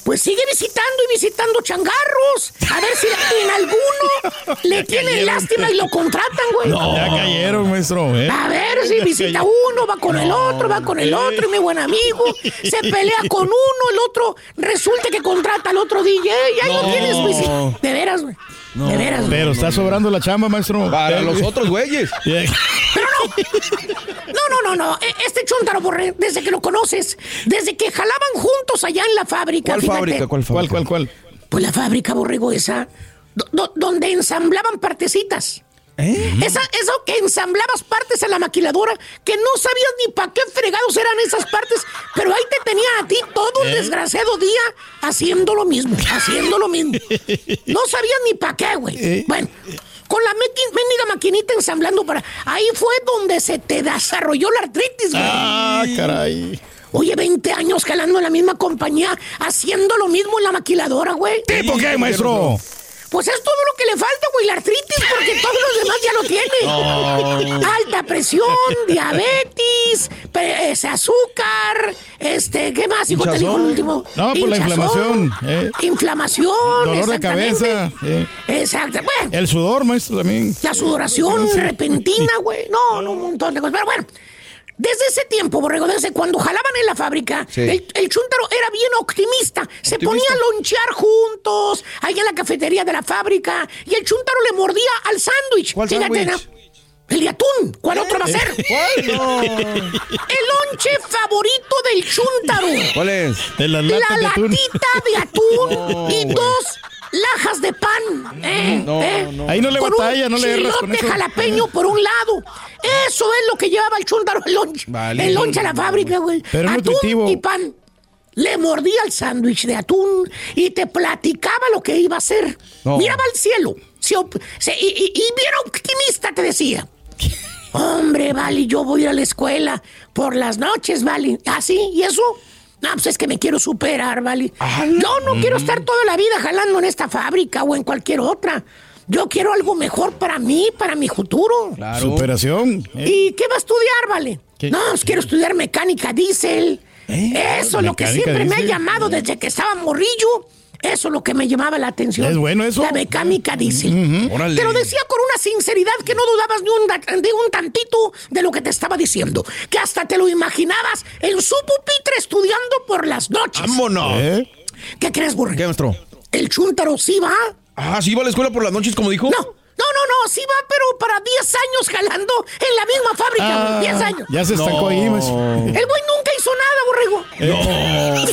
[SPEAKER 16] Pues sigue visitando y visitando changarros. A ver si en alguno le tienen lástima y lo contratan, güey.
[SPEAKER 3] Ya cayeron, maestro. ¿eh?
[SPEAKER 16] A ver si visita uno, va con el otro, va con el otro, y mi buen amigo se pelea con uno, el otro resulta que contrata al otro DJ. Ya lo
[SPEAKER 6] No.
[SPEAKER 16] tienes, visi- De veras, güey. De veras, güey.
[SPEAKER 3] Pero está sobrando la chamba, maestro.
[SPEAKER 6] Para los otros güeyes.
[SPEAKER 3] Yeah.
[SPEAKER 16] No, no, no, no. E- Este chuntaro, borre, desde que lo conoces, desde que jalaban juntos allá en la fábrica.
[SPEAKER 6] ¿Cuál
[SPEAKER 16] fíjate.
[SPEAKER 6] fábrica? ¿Cuál
[SPEAKER 3] ¿Cuál,
[SPEAKER 6] fábrica?
[SPEAKER 3] cuál, cuál?
[SPEAKER 16] Pues la fábrica, borrego, esa. do- do- donde ensamblaban partecitas.
[SPEAKER 6] ¿Eh?
[SPEAKER 16] Esa, eso que ensamblabas partes en la maquiladora, que no sabías ni para qué fregados eran esas partes, pero ahí te tenía a ti todo un desgraciado día haciendo lo mismo, haciendo lo mismo. No sabías ni para qué, güey. Bueno, con la mendiga maquinita ensamblando para... Ahí fue donde se te desarrolló la artritis, güey.
[SPEAKER 3] Ah, caray.
[SPEAKER 16] Oye, 20 años jalando en la misma compañía, haciendo lo mismo en la maquiladora, güey.
[SPEAKER 3] ¿Tipo qué, maestro?
[SPEAKER 16] Pues es todo lo que le falta, güey, la artritis, porque todos los demás ya lo tiene.
[SPEAKER 3] Oh.
[SPEAKER 16] Alta presión, diabetes, ese azúcar, este, ¿qué más? Hijo, te dijo el último.
[SPEAKER 3] No, pues la
[SPEAKER 16] Hinchazón,
[SPEAKER 3] inflamación. eh.
[SPEAKER 16] Inflamación.
[SPEAKER 3] Dolor de cabeza. eh.
[SPEAKER 16] Exacto. Bueno,
[SPEAKER 3] El sudor, maestro, también.
[SPEAKER 16] la sudoración repentina, güey. No, no, un montón de cosas. Pero bueno, desde ese tiempo, Borrego, desde cuando jalaban en la fábrica,
[SPEAKER 6] Sí.
[SPEAKER 16] el, el chúntaro era bien optimista. Se ponía a lonchear juntos, ahí en la cafetería de la fábrica, y el chúntaro le mordía al sándwich.
[SPEAKER 6] ¿Cuál
[SPEAKER 16] Fíjate,
[SPEAKER 6] sándwich?
[SPEAKER 16] El de atún. ¿Cuál otro va a ser?
[SPEAKER 6] ¿Cuál? No.
[SPEAKER 16] El lonche favorito del chúntaro.
[SPEAKER 6] ¿Cuál es?
[SPEAKER 3] De
[SPEAKER 16] La
[SPEAKER 3] latas de atún.
[SPEAKER 16] latita de atún
[SPEAKER 6] No,
[SPEAKER 16] y dos lajas de pan. ¿eh?
[SPEAKER 6] No,
[SPEAKER 16] ¿eh?
[SPEAKER 6] no.
[SPEAKER 3] Ahí no le
[SPEAKER 16] Con
[SPEAKER 3] batalla,
[SPEAKER 16] un
[SPEAKER 3] no le erras con
[SPEAKER 16] chilote
[SPEAKER 3] eso.
[SPEAKER 16] jalapeño por un lado. Eso es lo que llevaba el chúndaro el lonche.
[SPEAKER 6] Vale.
[SPEAKER 16] El lonche a la fábrica, güey.
[SPEAKER 3] Pero
[SPEAKER 16] atún
[SPEAKER 3] nutritivo.
[SPEAKER 16] y pan. Le mordía el sándwich de atún y te platicaba lo que iba a hacer.
[SPEAKER 6] No.
[SPEAKER 16] Miraba al cielo. se op- se- y, y- y bien optimista te decía. Hombre, vale, yo voy a ir a la escuela por las noches, vale. ¿Así? ¿Y eso? No, pues es que me quiero superar, vale. Yo no quiero estar toda la vida jalando en esta fábrica o en cualquier otra. Yo quiero algo mejor para mí, para mi futuro.
[SPEAKER 6] Claro.
[SPEAKER 3] Superación. eh.
[SPEAKER 16] ¿Y qué va a estudiar, vale?
[SPEAKER 3] ¿Qué?
[SPEAKER 16] No, pues quiero estudiar mecánica diésel. Eso es lo que siempre me ha llamado desde que estaba morrillo. Eso es lo que me llamaba la atención.
[SPEAKER 3] ¿Es bueno eso?
[SPEAKER 16] La mecánica diésel.
[SPEAKER 6] Órale.
[SPEAKER 16] Te lo decía con una sinceridad que no dudabas ni un, un tantito de lo que te estaba diciendo. Que hasta te lo imaginabas en su pupitre estudiando por las noches.
[SPEAKER 6] ¡Vámonos!
[SPEAKER 3] ¿Eh?
[SPEAKER 16] ¿Qué crees, burro?
[SPEAKER 6] ¿Qué, maestro?
[SPEAKER 16] El chúntaro sí va.
[SPEAKER 6] Ah, ¿sí iba a la escuela por las noches, como dijo?
[SPEAKER 16] No, no, no, no, sí va, pero para 10 años jalando en la misma fábrica, güey, 10 años.
[SPEAKER 3] Ah, Ya se estancó ahí, maestro.
[SPEAKER 16] El güey nunca hizo nada, borrego.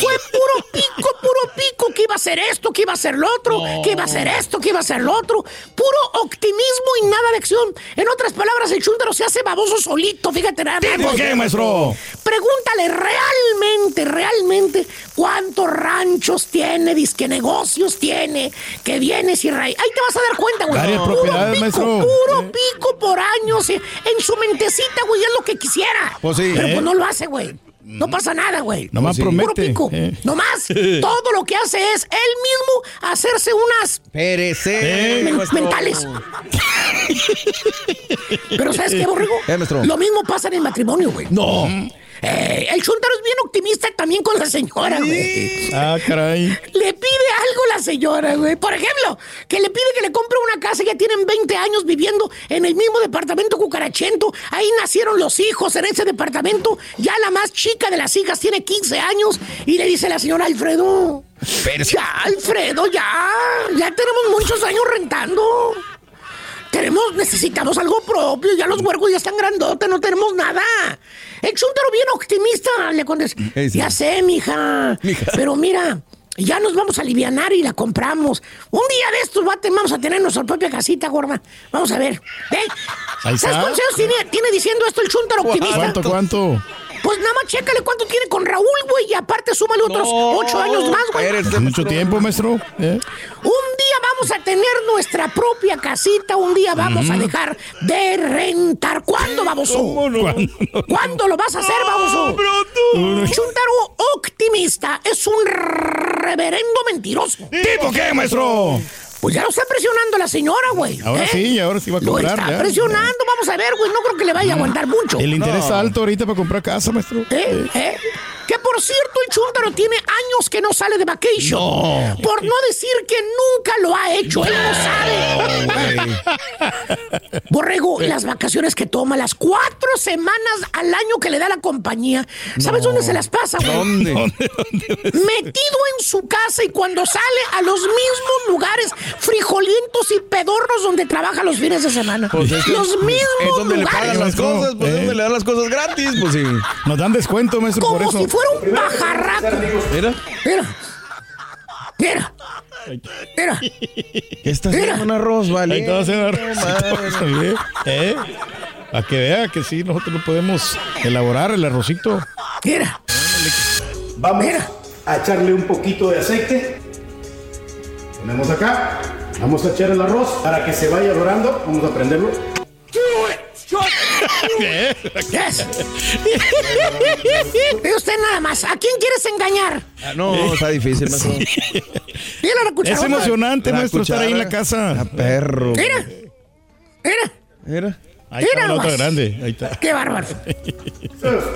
[SPEAKER 16] Fue puro pico, puro pico, que iba a hacer esto, que iba a hacer lo otro, que iba a hacer esto, que iba a hacer lo otro. Puro optimismo y nada de acción. En otras palabras, el chúntaro se hace baboso solito, fíjate nada.
[SPEAKER 3] ¿Por qué, maestro?
[SPEAKER 16] Pregúntale realmente, realmente, cuántos ranchos tiene, disque negocios tiene, que vienes y raíz. Ahí te vas a dar cuenta, güey. Puro pico,
[SPEAKER 3] maestro.
[SPEAKER 16] Puro
[SPEAKER 3] Eh.
[SPEAKER 16] pico por años. eh. En su mentecita, güey, es lo que quisiera.
[SPEAKER 6] Pues sí.
[SPEAKER 16] Pero
[SPEAKER 3] Eh.
[SPEAKER 16] pues no lo hace, güey. No pasa nada, güey.
[SPEAKER 3] Nomás
[SPEAKER 16] Puro
[SPEAKER 3] promete.
[SPEAKER 16] pico.
[SPEAKER 3] eh.
[SPEAKER 16] Nomás. Todo lo que hace es él mismo hacerse unas men-
[SPEAKER 6] maestro.
[SPEAKER 16] mentales. Pero ¿sabes qué, borrego? Lo mismo pasa en el matrimonio, güey.
[SPEAKER 6] No.
[SPEAKER 16] Eh, el chúntaro es bien optimista también con la señora, güey.
[SPEAKER 3] Ah, caray.
[SPEAKER 16] Le pide algo la señora, güey. Por ejemplo, que le pide que le compre una casa. Ya tienen 20 años viviendo en el mismo departamento cucarachento. Ahí nacieron los hijos en ese departamento. Ya la más chica de las hijas tiene 15 años. Y le dice la señora Alfredo. Ya, Alfredo, ya. Ya tenemos muchos años rentando. Tenemos, necesitamos algo propio. Ya los huercos ya están grandotes, no tenemos nada. El chúntaro bien optimista le contesta.
[SPEAKER 6] Eh, sí.
[SPEAKER 16] Ya sé, mija.
[SPEAKER 6] Mija.
[SPEAKER 16] Pero mira, ya nos vamos a alivianar y la compramos. Un día de estos vamos a tener nuestra propia casita, gorda. Vamos a ver. ¿Eh? ¿Sabes cuántos años tiene, tiene diciendo esto el chúntaro optimista?
[SPEAKER 3] ¿Cuánto, cuánto?
[SPEAKER 16] Pues nada más chécale cuánto tiene con Raúl, güey. Y aparte súmale otros
[SPEAKER 6] No,
[SPEAKER 16] ocho años más, güey.
[SPEAKER 3] mucho tiempo, maestro. ¿eh?
[SPEAKER 16] Un día vamos a tener nuestra propia casita, un día vamos a dejar de rentar. ¿Cuándo, baboso?
[SPEAKER 3] ¿Cuándo?
[SPEAKER 16] ¿Cuándo lo vas a hacer, baboso? Chuntaro optimista es un reverendo mentiroso.
[SPEAKER 3] ¿Tipo qué, maestro?
[SPEAKER 16] Pues ya lo está presionando la señora, güey.
[SPEAKER 3] Ahora
[SPEAKER 16] ¿eh?
[SPEAKER 3] sí, ahora sí va a
[SPEAKER 16] Lo
[SPEAKER 3] cobrar.
[SPEAKER 16] está
[SPEAKER 3] ya.
[SPEAKER 16] presionando, vamos a ver, güey. No creo que le vaya a aguantar mucho.
[SPEAKER 3] El interés alto ahorita para comprar casa, maestro.
[SPEAKER 16] ¿Eh? ¿Eh? Que por cierto, el chúntaro tiene años que no sale de vacation.
[SPEAKER 3] No.
[SPEAKER 16] Por no decir que nunca lo ha hecho. Él no sabe. Borrego, las vacaciones que toma, las cuatro semanas al año que le da la compañía. ¿Sabes dónde se las pasa, güey?
[SPEAKER 6] ¿Dónde?
[SPEAKER 16] Metido en su casa y cuando sale a los mismos lugares frijolientos y pedorros donde trabaja los fines de semana.
[SPEAKER 6] Pues es que
[SPEAKER 16] los mismos
[SPEAKER 6] Es donde le
[SPEAKER 16] lugares.
[SPEAKER 6] pagan las cosas, pues es
[SPEAKER 3] Eh.
[SPEAKER 6] donde le dan las cosas gratis, pues sí.
[SPEAKER 3] Nos dan descuento, maestro, por
[SPEAKER 16] Como
[SPEAKER 3] eso.
[SPEAKER 16] si fuera un pajarraco.
[SPEAKER 6] Mira,
[SPEAKER 16] Mira. Mira. Mira.
[SPEAKER 6] ¿qué está
[SPEAKER 16] Mira.
[SPEAKER 6] haciendo un arroz, vale?
[SPEAKER 3] Ahí está haciendo
[SPEAKER 6] madre.
[SPEAKER 3] ¿eh? ¿Eh? A que vea que sí, nosotros lo podemos elaborar, el arrocito.
[SPEAKER 16] Mira.
[SPEAKER 2] Vamos
[SPEAKER 16] Mira.
[SPEAKER 2] a echarle un poquito de aceite. Ponemos acá. Vamos a echar el arroz para que se vaya dorando. Vamos a prenderlo.
[SPEAKER 16] Yes. Y usted nada más. ¿A quién quieres engañar?
[SPEAKER 6] Ah, No, está difícil, maestro.
[SPEAKER 16] La cuchara.
[SPEAKER 3] Es emocionante,
[SPEAKER 6] La
[SPEAKER 3] maestro, estar ahí en la casa.
[SPEAKER 6] Ah, perro.
[SPEAKER 16] Mira. Mira.
[SPEAKER 6] Mira.
[SPEAKER 3] Ahí
[SPEAKER 16] Mira
[SPEAKER 3] está la otra grande. Ahí está.
[SPEAKER 16] Qué bárbaro.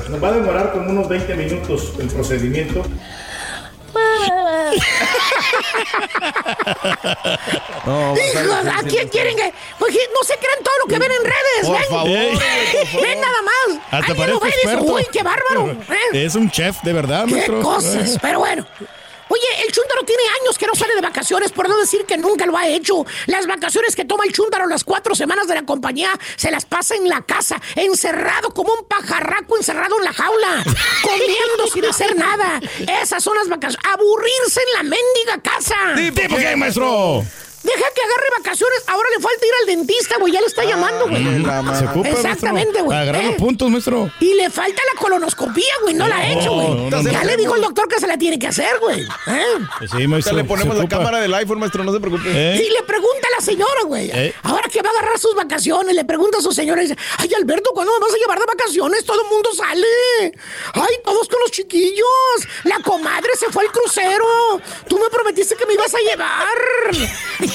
[SPEAKER 2] Nos va a demorar como unos 20 minutos el procedimiento.
[SPEAKER 6] No,
[SPEAKER 16] Hijos, ¿a quién quieren que.? Oye, no se crean todo lo que ven en redes.
[SPEAKER 6] Por
[SPEAKER 16] ven.
[SPEAKER 6] favor, güey, por favor.
[SPEAKER 16] Ven nada más.
[SPEAKER 3] Hasta
[SPEAKER 16] Alguien lo ve y dice, uy, qué bárbaro. ¿eh?
[SPEAKER 3] Es un chef, de verdad,
[SPEAKER 16] Qué
[SPEAKER 3] maestro.
[SPEAKER 16] cosas. Pero bueno. Oye, el chúntaro tiene años que no sale de vacaciones, por no decir que nunca lo ha hecho. Las vacaciones que toma el chúntaro las cuatro semanas de la compañía se las pasa en la casa, encerrado como un pajarraco encerrado en la jaula, comiendo sin hacer nada. Esas son las vacaciones. Aburrirse en la mendiga casa.
[SPEAKER 3] ¿Tipo qué, maestro?
[SPEAKER 16] Deja que agarre vacaciones. Ahora le falta ir al dentista, güey. Ya le está llamando, güey.
[SPEAKER 3] Se ocupa,
[SPEAKER 16] Exactamente, güey.
[SPEAKER 3] Los
[SPEAKER 16] Eh.
[SPEAKER 3] puntos, maestro.
[SPEAKER 16] Y le falta la colonoscopía, güey. No la ha hecho, güey.
[SPEAKER 3] no, no,
[SPEAKER 16] ya
[SPEAKER 3] no.
[SPEAKER 16] le dijo el doctor que se la tiene que hacer, güey. ¿Eh?
[SPEAKER 3] Sí,
[SPEAKER 6] Ahorita
[SPEAKER 3] maestro.
[SPEAKER 6] le ponemos la cámara del iPhone, maestro, no se preocupe.
[SPEAKER 3] ¿Eh?
[SPEAKER 16] Y le pregunta a la señora, güey.
[SPEAKER 3] Eh.
[SPEAKER 16] Ahora que va a agarrar sus vacaciones, le pregunta a su señora y dice: Ay, Alberto, ¿cuándo me vas a llevar de vacaciones? Todo el mundo sale. Ay, todos con los chiquillos. La comadre se fue al crucero. Tú me prometiste que me ibas a llevar.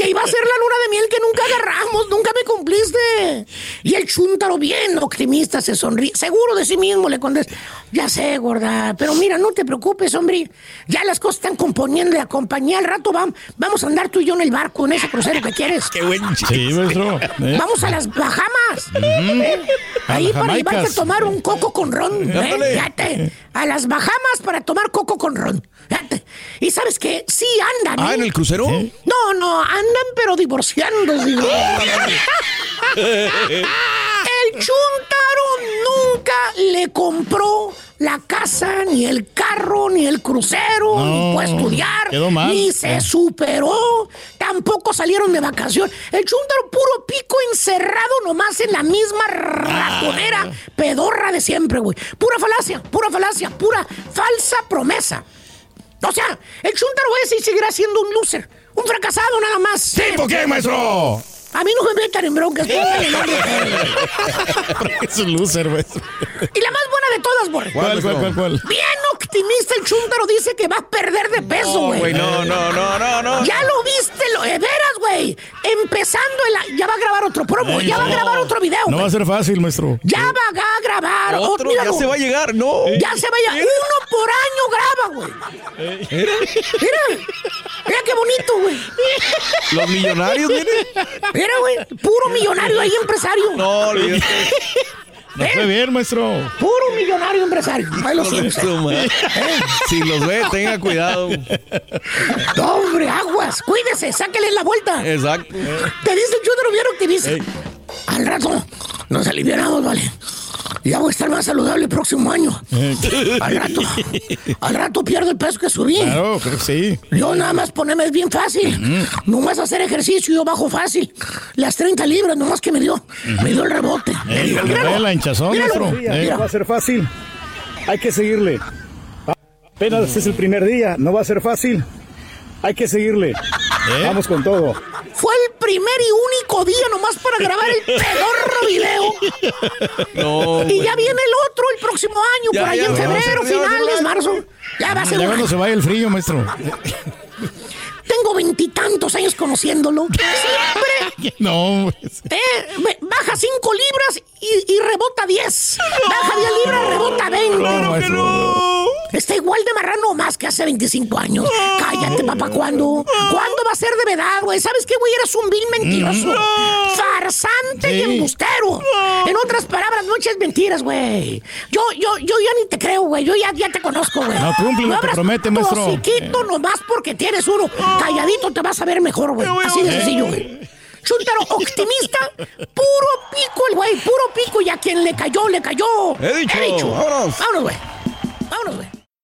[SPEAKER 16] que iba a ser la luna de miel que nunca agarramos, nunca me cumpliste. Y el chúntaro, bien optimista, se sonríe. Seguro de sí mismo le contesta: Ya sé, gorda, pero mira, no te preocupes, hombre. Ya las cosas están componiendo la compañía. Al rato vam- vamos a andar tú y yo en el barco, en ese crucero que quieres.
[SPEAKER 6] Qué buen chiste.
[SPEAKER 3] Sí, maestro. ¿eh?
[SPEAKER 16] Vamos a las Bahamas. ¿eh? Ahí para llevarte a tomar un coco con ron. ¿eh? Fíjate. A las Bahamas para tomar coco con ron. Fíjate. Y sabes qué? Sí andan.
[SPEAKER 6] Ah,
[SPEAKER 16] ¿eh?
[SPEAKER 6] ¿en el crucero?
[SPEAKER 16] No, no, andan pero divorciándose. el chuntaro nunca le compró la casa, ni el carro, ni el crucero, ni fue a estudiar, ni se superó. Tampoco salieron de vacación. El chuntaro puro pico encerrado nomás en la misma ratonera pedorra de siempre, güey. Pura falacia, pura falacia, pura falsa promesa. O sea, el chuntaro ese y seguirá siendo un loser. Un fracasado nada más.
[SPEAKER 3] ¿Tipo qué, maestro?
[SPEAKER 16] A mí no me metan en broncas.
[SPEAKER 3] Es un loser, maestro.
[SPEAKER 16] y la más buena de todas, Borre.
[SPEAKER 3] ¿Cuál, cuál, cuál, cuál?
[SPEAKER 16] Bien optimista el chúntaro dice que va a perder de peso,
[SPEAKER 6] No,
[SPEAKER 16] güey.
[SPEAKER 6] güey, no, no, no, no, no.
[SPEAKER 16] Ya lo viste, lo de veras, güey. Empezando el... Ya va a grabar otro promo,
[SPEAKER 3] Ay,
[SPEAKER 16] ya va a grabar otro video.
[SPEAKER 3] No va a
[SPEAKER 16] güey.
[SPEAKER 3] ser fácil, maestro.
[SPEAKER 16] Ya va a grabar
[SPEAKER 6] Otro, ya se va a llegar, no.
[SPEAKER 16] Ya se vaya. Uno por año graba, güey.
[SPEAKER 6] Mira,
[SPEAKER 16] Mira. Mira qué bonito, güey.
[SPEAKER 6] los millonarios, mire.
[SPEAKER 16] Mira, güey. Puro millonario ahí, empresario.
[SPEAKER 6] No, olvídate.
[SPEAKER 3] No fue bien, maestro.
[SPEAKER 16] Puro millonario empresario. Ahí lo
[SPEAKER 6] madre. Si los ve, tenga cuidado.
[SPEAKER 16] No, hombre, aguas. Cuídese, sáquele la vuelta.
[SPEAKER 6] Exacto.
[SPEAKER 16] Te dice el chúndaro bien optimista. Al rato nos alivianamos, vale. Ya voy a estar más saludable el próximo año. Al rato. Al rato pierdo el peso que subí.
[SPEAKER 3] Claro, creo que sí.
[SPEAKER 16] Yo nada más ponerme es bien fácil. Nomás hacer ejercicio yo bajo fácil. Las 30 libras nomás que me dio. Me dio el rebote.
[SPEAKER 3] Eh, la hinchazón, Eh.
[SPEAKER 2] No va a ser fácil. Hay que seguirle. Apenas este es el primer día. No va a ser fácil. Hay que seguirle.
[SPEAKER 3] ¿Eh?
[SPEAKER 2] Vamos con todo.
[SPEAKER 16] Fue el primer y único día nomás para grabar el pedorro video.
[SPEAKER 6] No,
[SPEAKER 16] Y ya viene el otro el próximo año,
[SPEAKER 6] Ya,
[SPEAKER 16] por ahí
[SPEAKER 6] ya,
[SPEAKER 16] en febrero, finales, marzo. Ya va a ser
[SPEAKER 3] Ya cuando se vaya el frío, maestro.
[SPEAKER 16] Tengo veintitantos años conociéndolo. Siempre
[SPEAKER 3] No, pues.
[SPEAKER 16] eh, baja cinco libras y, y rebota 10. Baja 10 libras, rebota 20.
[SPEAKER 3] No, maestro.
[SPEAKER 16] Está igual de marrano o más que hace 25 años. Cállate, papá, ¿cuándo? ¿Cuándo va a ser de verdad, güey? ¿Sabes qué, güey? Eres un vil mentiroso. Farsante y embustero. En otras palabras, no eches mentiras, güey. Yo, yo, yo ya ni te creo, güey. Yo ya, ya te conozco, güey.
[SPEAKER 3] No, cúmplelo, te
[SPEAKER 16] abras
[SPEAKER 3] promete, maestro.
[SPEAKER 16] hociquito nomás porque tienes uno. Calladito te vas a ver mejor, güey. Así de sencillo, güey. Chuntaro optimista, puro pico el güey, puro pico y a quien le cayó, le cayó.
[SPEAKER 6] He dicho. Vámonos.
[SPEAKER 16] Vámonos, güey. Vámonos, güey.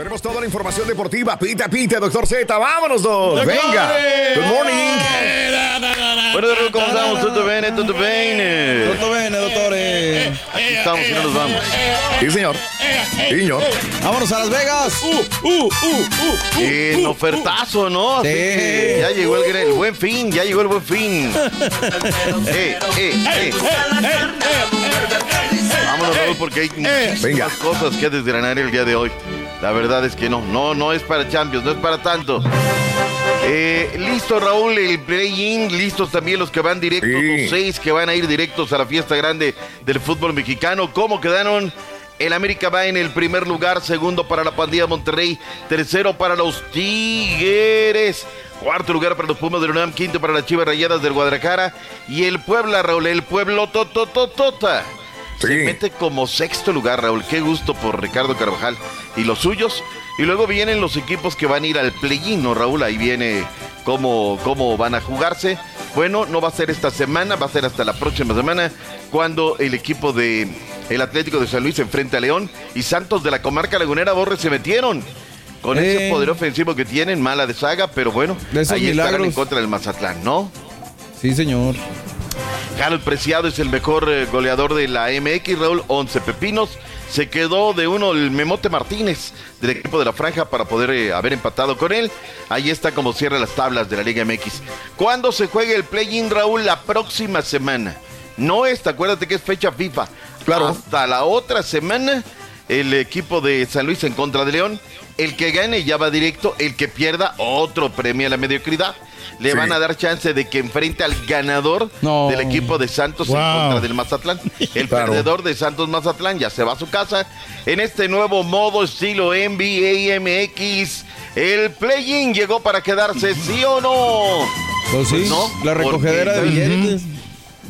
[SPEAKER 1] Tenemos toda la información deportiva. Pita, pita, doctor Z. Vámonos, dos. Venga. Good morning.
[SPEAKER 17] Bueno, ¿cómo estamos? ¿Todo bien? ¿Todo bien?
[SPEAKER 1] Todo
[SPEAKER 17] bien, doctores. Aquí estamos y no nos vamos.
[SPEAKER 1] Sí, señor. Sí, señor.
[SPEAKER 17] Vámonos a Las Vegas. En ofertazo, ¿no? Así
[SPEAKER 1] Sí.
[SPEAKER 17] que ya llegó el, el buen fin, ya llegó el buen fin. eh, eh, eh. Vámonos, Raúl, porque hay muchísimas cosas que desgranar el día de hoy. La verdad es que no, no, no es para Champions, no es para tanto. Eh, listo, Raúl, el play-in, listos también los que van directos, los seis que van a ir directos a la fiesta grande del fútbol mexicano. ¿Cómo quedaron? El América va en el primer lugar, segundo para la pandilla Monterrey, tercero para los Tigres. Cuarto lugar para los Pumas del UNAM, quinto para las Chivas Rayadas del Guadalajara y el Puebla, Raúl, el Pueblo Totototota. Se mete como sexto lugar, Raúl. Qué gusto por Ricardo Carvajal y los suyos. Y luego vienen los equipos que van a ir al play-in, ¿no, Raúl? Ahí viene cómo, cómo van a jugarse. Bueno, no va a ser esta semana, va a ser hasta la próxima semana, cuando el equipo de el Atlético de San Luis se enfrenta a León y Santos de la comarca lagunera Borres se metieron. Con ese Eh. Poder ofensivo que tienen, mala de saga, pero bueno, De ahí estarán milagros. en contra del Mazatlán, ¿no?
[SPEAKER 6] Sí, señor.
[SPEAKER 17] Harold Preciado es el mejor eh, goleador de la MX, Raúl, 11 pepinos. Se quedó de uno el Memote Martínez del equipo de la franja para poder eh, haber empatado con él. Ahí está como cierra las tablas de la Liga MX. ¿Cuándo se juega el play-in, Raúl? La próxima semana. No esta, acuérdate que es fecha FIFA. Claro. Hasta la otra semana, el equipo de San Luis en contra de León. El que gane ya va directo, el que pierda otro premio a la mediocridad. Le
[SPEAKER 1] Sí.
[SPEAKER 17] van a dar chance de que enfrente al ganador del equipo de Santos en contra del Mazatlán. El
[SPEAKER 1] Claro.
[SPEAKER 17] perdedor de Santos Mazatlán ya se va a su casa en este nuevo modo estilo NBA MX. El play-in llegó para quedarse, ¿sí o no?
[SPEAKER 6] Pues sí,
[SPEAKER 17] no,
[SPEAKER 6] la recogedera de billetes.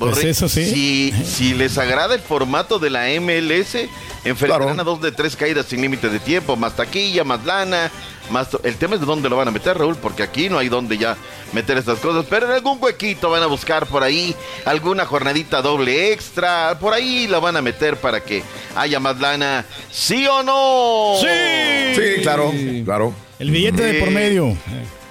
[SPEAKER 17] Borre,
[SPEAKER 3] Pues eso sí.
[SPEAKER 17] Si, si les agrada el formato de la MLS, enfrentarán a dos de tres caídas sin límite de tiempo, más taquilla, más lana, más... El tema es de dónde lo van a meter, Raúl, porque aquí no hay dónde ya meter estas cosas, pero en algún huequito van a buscar por ahí alguna jornadita doble extra, por ahí la van a meter para que haya más lana, ¿sí o no?
[SPEAKER 1] Sí, claro, claro.
[SPEAKER 3] El billete de por
[SPEAKER 17] Eh,
[SPEAKER 3] medio.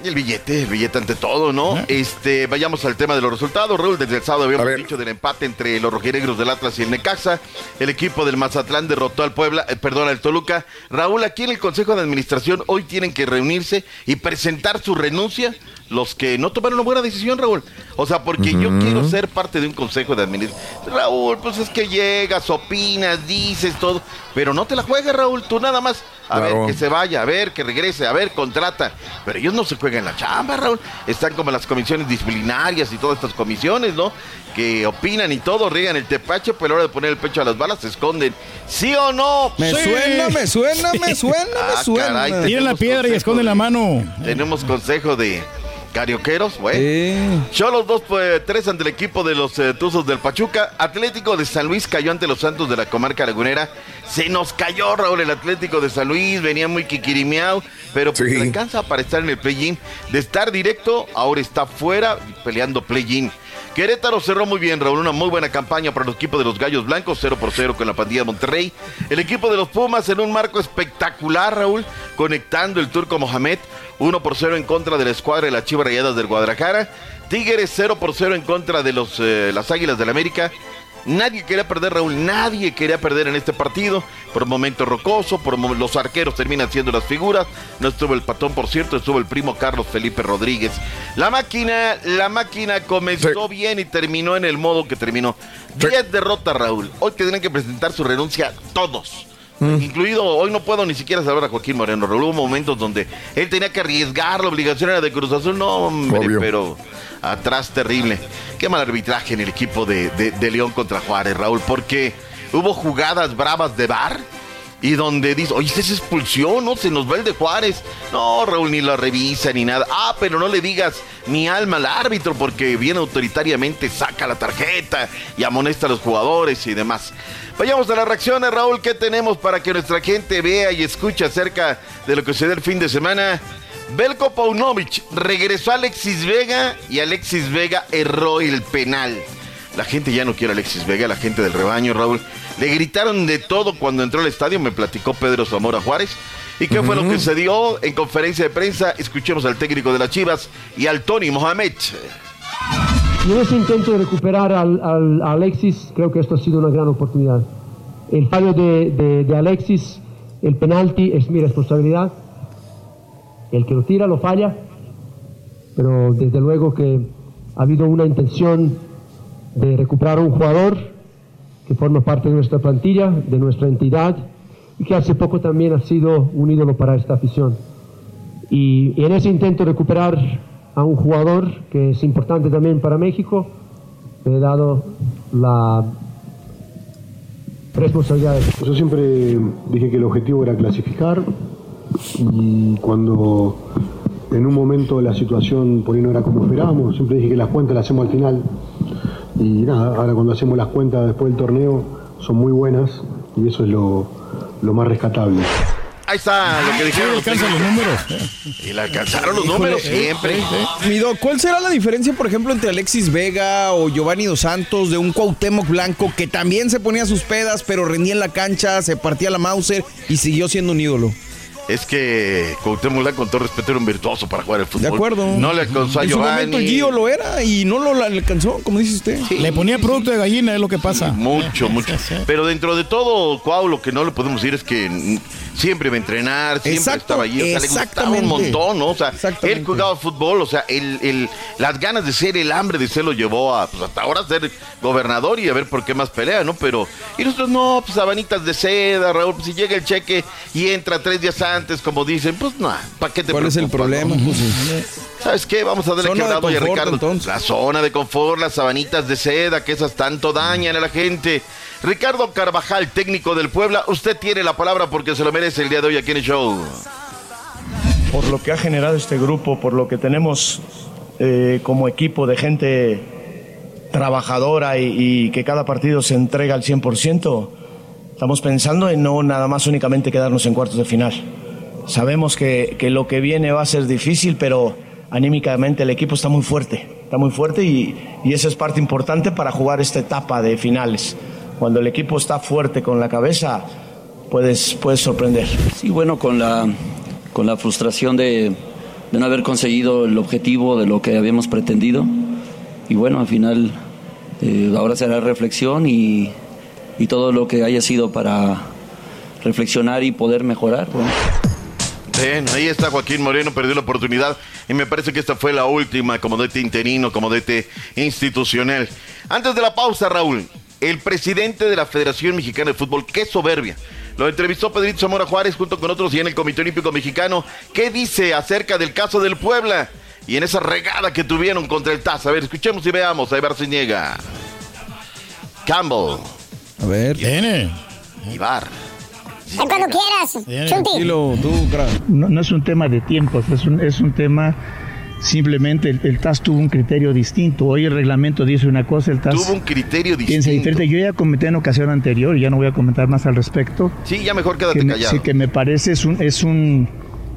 [SPEAKER 17] Y el billete, el billete ante todo, ¿no? Este, vayamos al tema de los resultados. Raúl, desde el sábado habíamos dicho del empate entre los rojinegros del Atlas y el Necaxa. El equipo del Mazatlán derrotó al Puebla, eh, perdón, al Toluca. Raúl, aquí en el Consejo de Administración hoy tienen que reunirse y presentar su renuncia los que no tomaron una buena decisión, Raúl. O sea, porque yo quiero ser parte de un consejo de administración. Raúl, pues es que llegas, opinas, dices todo, pero no te la juegas, Raúl. Tú nada más, a
[SPEAKER 1] Claro.
[SPEAKER 17] ver, que se vaya, a ver, que regrese, a ver, contrata. Pero ellos no se juegan la chamba, Raúl. Están como las comisiones disciplinarias y todas estas comisiones, ¿no? Que opinan y todo, riegan el tepache, pero a la hora de poner el pecho a las balas se esconden. ¿Sí o no?
[SPEAKER 6] Me
[SPEAKER 17] Sí.
[SPEAKER 6] suena, me suena, me suena, me
[SPEAKER 17] Ah,
[SPEAKER 6] suena.
[SPEAKER 17] caray,
[SPEAKER 3] Tiran la piedra y esconden la mano.
[SPEAKER 17] Tenemos consejo de carioqueros, güey. Cholos dos, pues, tres ante el equipo de los eh, Tuzos del Pachuca. Atlético de San Luis cayó ante los Santos de la comarca lagunera. Se nos cayó, Raúl, el Atlético de San Luis. Venía muy quiquirimiao, pero pues le alcanza para estar en el play-in. De estar directo, ahora está fuera peleando play-in. Querétaro cerró muy bien, Raúl. Una muy buena campaña para el equipo de los Gallos Blancos, 0 por 0 con la pandilla de Monterrey. El equipo de los Pumas en un marco espectacular, Raúl, conectando el turco Mohamed. 1 por 0 en contra de la escuadra de las Chivas Rayadas del Guadalajara. Tigres 0 por 0 en contra de los, eh, las Águilas del América. Nadie quería perder, Raúl, nadie quería perder en este partido. Por un momento rocoso, por los arqueros terminan siendo las figuras. No estuvo el patón, por cierto, estuvo el primo Carlos Felipe Rodríguez. La máquina, la máquina comenzó bien y terminó en el modo que terminó. 10 derrotas, Raúl. Hoy tendrán que presentar su renuncia todos. Incluido, hoy no puedo ni siquiera salvar a Joaquín Moreno. Raúl. Hubo momentos donde él tenía que arriesgar, la obligación era de Cruz Azul. No, hombre,
[SPEAKER 1] Obvio.
[SPEAKER 17] pero atrás terrible. Qué mal arbitraje en el equipo de, de- León contra Juárez, Raúl, porque hubo jugadas bravas de bar y donde dice, oye, esa es expulsión, ¿no? Se nos va el de Juárez. No, Raúl, ni la revisa ni nada. Ah, pero no le digas ni alma al árbitro porque viene autoritariamente, saca la tarjeta y amonesta a los jugadores y demás. Vayamos a las reacciones, Raúl, ¿qué tenemos para que nuestra gente vea y escuche acerca de lo que sucede el fin de semana? Belko Paunovic regresó a Alexis Vega y Alexis Vega erró el penal. La gente ya no quiere a Alexis Vega, la gente del rebaño, Raúl. Le gritaron de todo cuando entró al estadio, me platicó Pedro Zamora Juárez. ¿Y qué fue lo que se dio en conferencia de prensa? Escuchemos al técnico de las Chivas y al Tony Mohamed.
[SPEAKER 18] Y en ese intento de recuperar al, al- a Alexis, creo que esto ha sido una gran oportunidad. El fallo de, de- de Alexis, el penalti, es mi responsabilidad. El que lo tira lo falla, pero desde luego que ha habido una intención de recuperar a un jugador que forma parte de nuestra plantilla, de nuestra entidad, y que hace poco también ha sido un ídolo para esta afición. Y, en ese intento de recuperar a un jugador que es importante también para México, me he dado la responsabilidad.
[SPEAKER 19] Yo siempre dije que el objetivo era clasificar y cuando en un momento la situación por ahí no era como esperábamos, siempre dije que las cuentas las hacemos al final y nada, ahora cuando hacemos las cuentas después del torneo son muy buenas y eso es lo, lo más rescatable.
[SPEAKER 17] Ahí está lo que dijeron. los
[SPEAKER 3] alcanzan los números.
[SPEAKER 17] Y le alcanzaron los
[SPEAKER 6] Híjole,
[SPEAKER 17] números
[SPEAKER 6] eh,
[SPEAKER 17] siempre.
[SPEAKER 6] Mido, ¿cuál será la diferencia, por ejemplo, entre Alexis Vega o Giovanni Dos Santos de un Cuauhtémoc Blanco que también se ponía sus pedas, pero rendía en la cancha, se partía la Mauser y siguió siendo un ídolo?
[SPEAKER 17] Es que Cuauhtémoc Blanco, con todo respeto, era un virtuoso para jugar el fútbol.
[SPEAKER 6] De acuerdo.
[SPEAKER 17] No le alcanzó a
[SPEAKER 6] En su
[SPEAKER 17] Giovanni.
[SPEAKER 6] momento el Gio lo era y no lo alcanzó, como dice usted.
[SPEAKER 3] Le ponía producto de gallina, es lo que pasa.
[SPEAKER 17] Mucho, mucho. Pero dentro de todo, Cuau, lo que no le podemos decir es que siempre iba a entrenar, siempre
[SPEAKER 6] Exacto,
[SPEAKER 17] estaba allí. O sea, le gustaba un montón, ¿no? O sea, él jugaba fútbol, o sea, el, el- las ganas de ser, el hambre de ser lo llevó a, pues hasta ahora ser gobernador y a ver por qué más pelea, ¿no? Pero, y nosotros no, pues sabanitas de seda, Raúl, pues si llega el cheque y entra tres días antes, como dicen, pues no, ¿para qué te
[SPEAKER 6] ¿Cuál es el problema?
[SPEAKER 17] no?
[SPEAKER 6] Pues.
[SPEAKER 17] ¿Sabes qué? Vamos a darle quebrado y a Ricardo. La zona de confort, las sabanitas de seda, que esas tanto dañan a la gente. Ricardo Carvajal, técnico del Puebla, usted tiene la palabra porque se lo merece el día de hoy aquí en el show.
[SPEAKER 20] por lo que ha generado este grupo, por lo que tenemos eh, como equipo de gente trabajadora y, que cada partido se entrega al 100%, estamos pensando en no nada más únicamente quedarnos en cuartos de final. Sabemos que, que lo que viene va a ser difícil, pero anímicamente el equipo está muy fuerte, está muy fuerte y, y esa es parte importante para jugar esta etapa de finales. Cuando el equipo está fuerte con la cabeza, puedes, puedes sorprender.
[SPEAKER 21] Sí, bueno, con la, con la frustración de, de no haber conseguido el objetivo de lo que habíamos pretendido. Y bueno, al final eh, ahora será reflexión y, y todo lo que haya sido para reflexionar y poder mejorar. bueno.
[SPEAKER 17] Bien, ahí está Joaquín Moreno, perdió la oportunidad y me parece que esta fue la última como DT interino, como DT institucional. Antes de la pausa, Raúl, el presidente de la Federación Mexicana de Fútbol, qué soberbia. Lo entrevistó Pedrito Zamora Juárez junto con otros y en el Comité Olímpico Mexicano. ¿Qué dice acerca del caso del Puebla y en esa regada que tuvieron contra el TAS? A ver, escuchemos y veamos. A ver si niega. Campbell.
[SPEAKER 6] A ver.
[SPEAKER 3] Tiene.
[SPEAKER 17] Ibar.
[SPEAKER 7] Cuando quieras, Chunti.
[SPEAKER 22] No, no es un tema de tiempos, es un, es un tema simplemente el, el TAS tuvo un criterio distinto. Hoy el reglamento dice una cosa, el TAS
[SPEAKER 17] Tuvo un criterio
[SPEAKER 22] piensa
[SPEAKER 17] distinto.
[SPEAKER 22] diferente. Yo ya comenté en ocasión anterior, y ya no voy a comentar más al respecto.
[SPEAKER 17] Sí, ya mejor quédate
[SPEAKER 22] que me,
[SPEAKER 17] callado.
[SPEAKER 22] sí, que me parece es un, es un,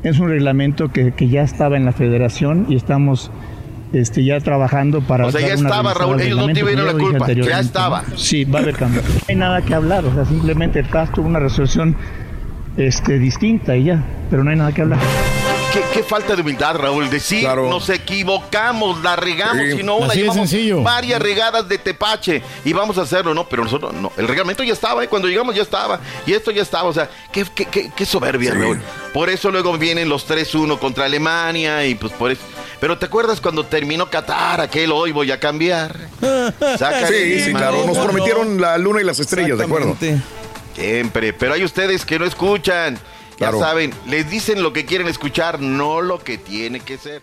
[SPEAKER 22] es un reglamento que, que ya estaba en la federación y estamos este, ya trabajando para...
[SPEAKER 17] O sea, ya estaba, Raúl, ellos no tuvieron la culpa, ya estaba.
[SPEAKER 22] Sí, va a haber cambio. No hay nada que hablar, o sea, simplemente el TAS tuvo una resolución este, distinta y ya, pero no hay nada que hablar.
[SPEAKER 17] ¿Qué, qué falta de humildad, Raúl. Decir, nos equivocamos, la regamos,
[SPEAKER 22] Sí.
[SPEAKER 17] y no una, llevamos
[SPEAKER 22] sencillo.
[SPEAKER 17] varias regadas de tepache y vamos a hacerlo, ¿no? Pero nosotros, no, el reglamento ya estaba, ¿eh? cuando llegamos ya estaba, y esto ya estaba, o sea, qué, qué, qué, qué soberbia, Raúl. Por eso luego vienen los 3-1 contra Alemania y pues por eso. Pero ¿te acuerdas cuando terminó Qatar, aquel hoy voy a cambiar? Sácale
[SPEAKER 23] Sí, sí, claro. Nos prometieron la luna y las estrellas, ¿de acuerdo?
[SPEAKER 17] Siempre, pero hay ustedes que no escuchan.
[SPEAKER 23] Claro.
[SPEAKER 17] Ya saben, les dicen lo que quieren escuchar, no lo que tiene que ser.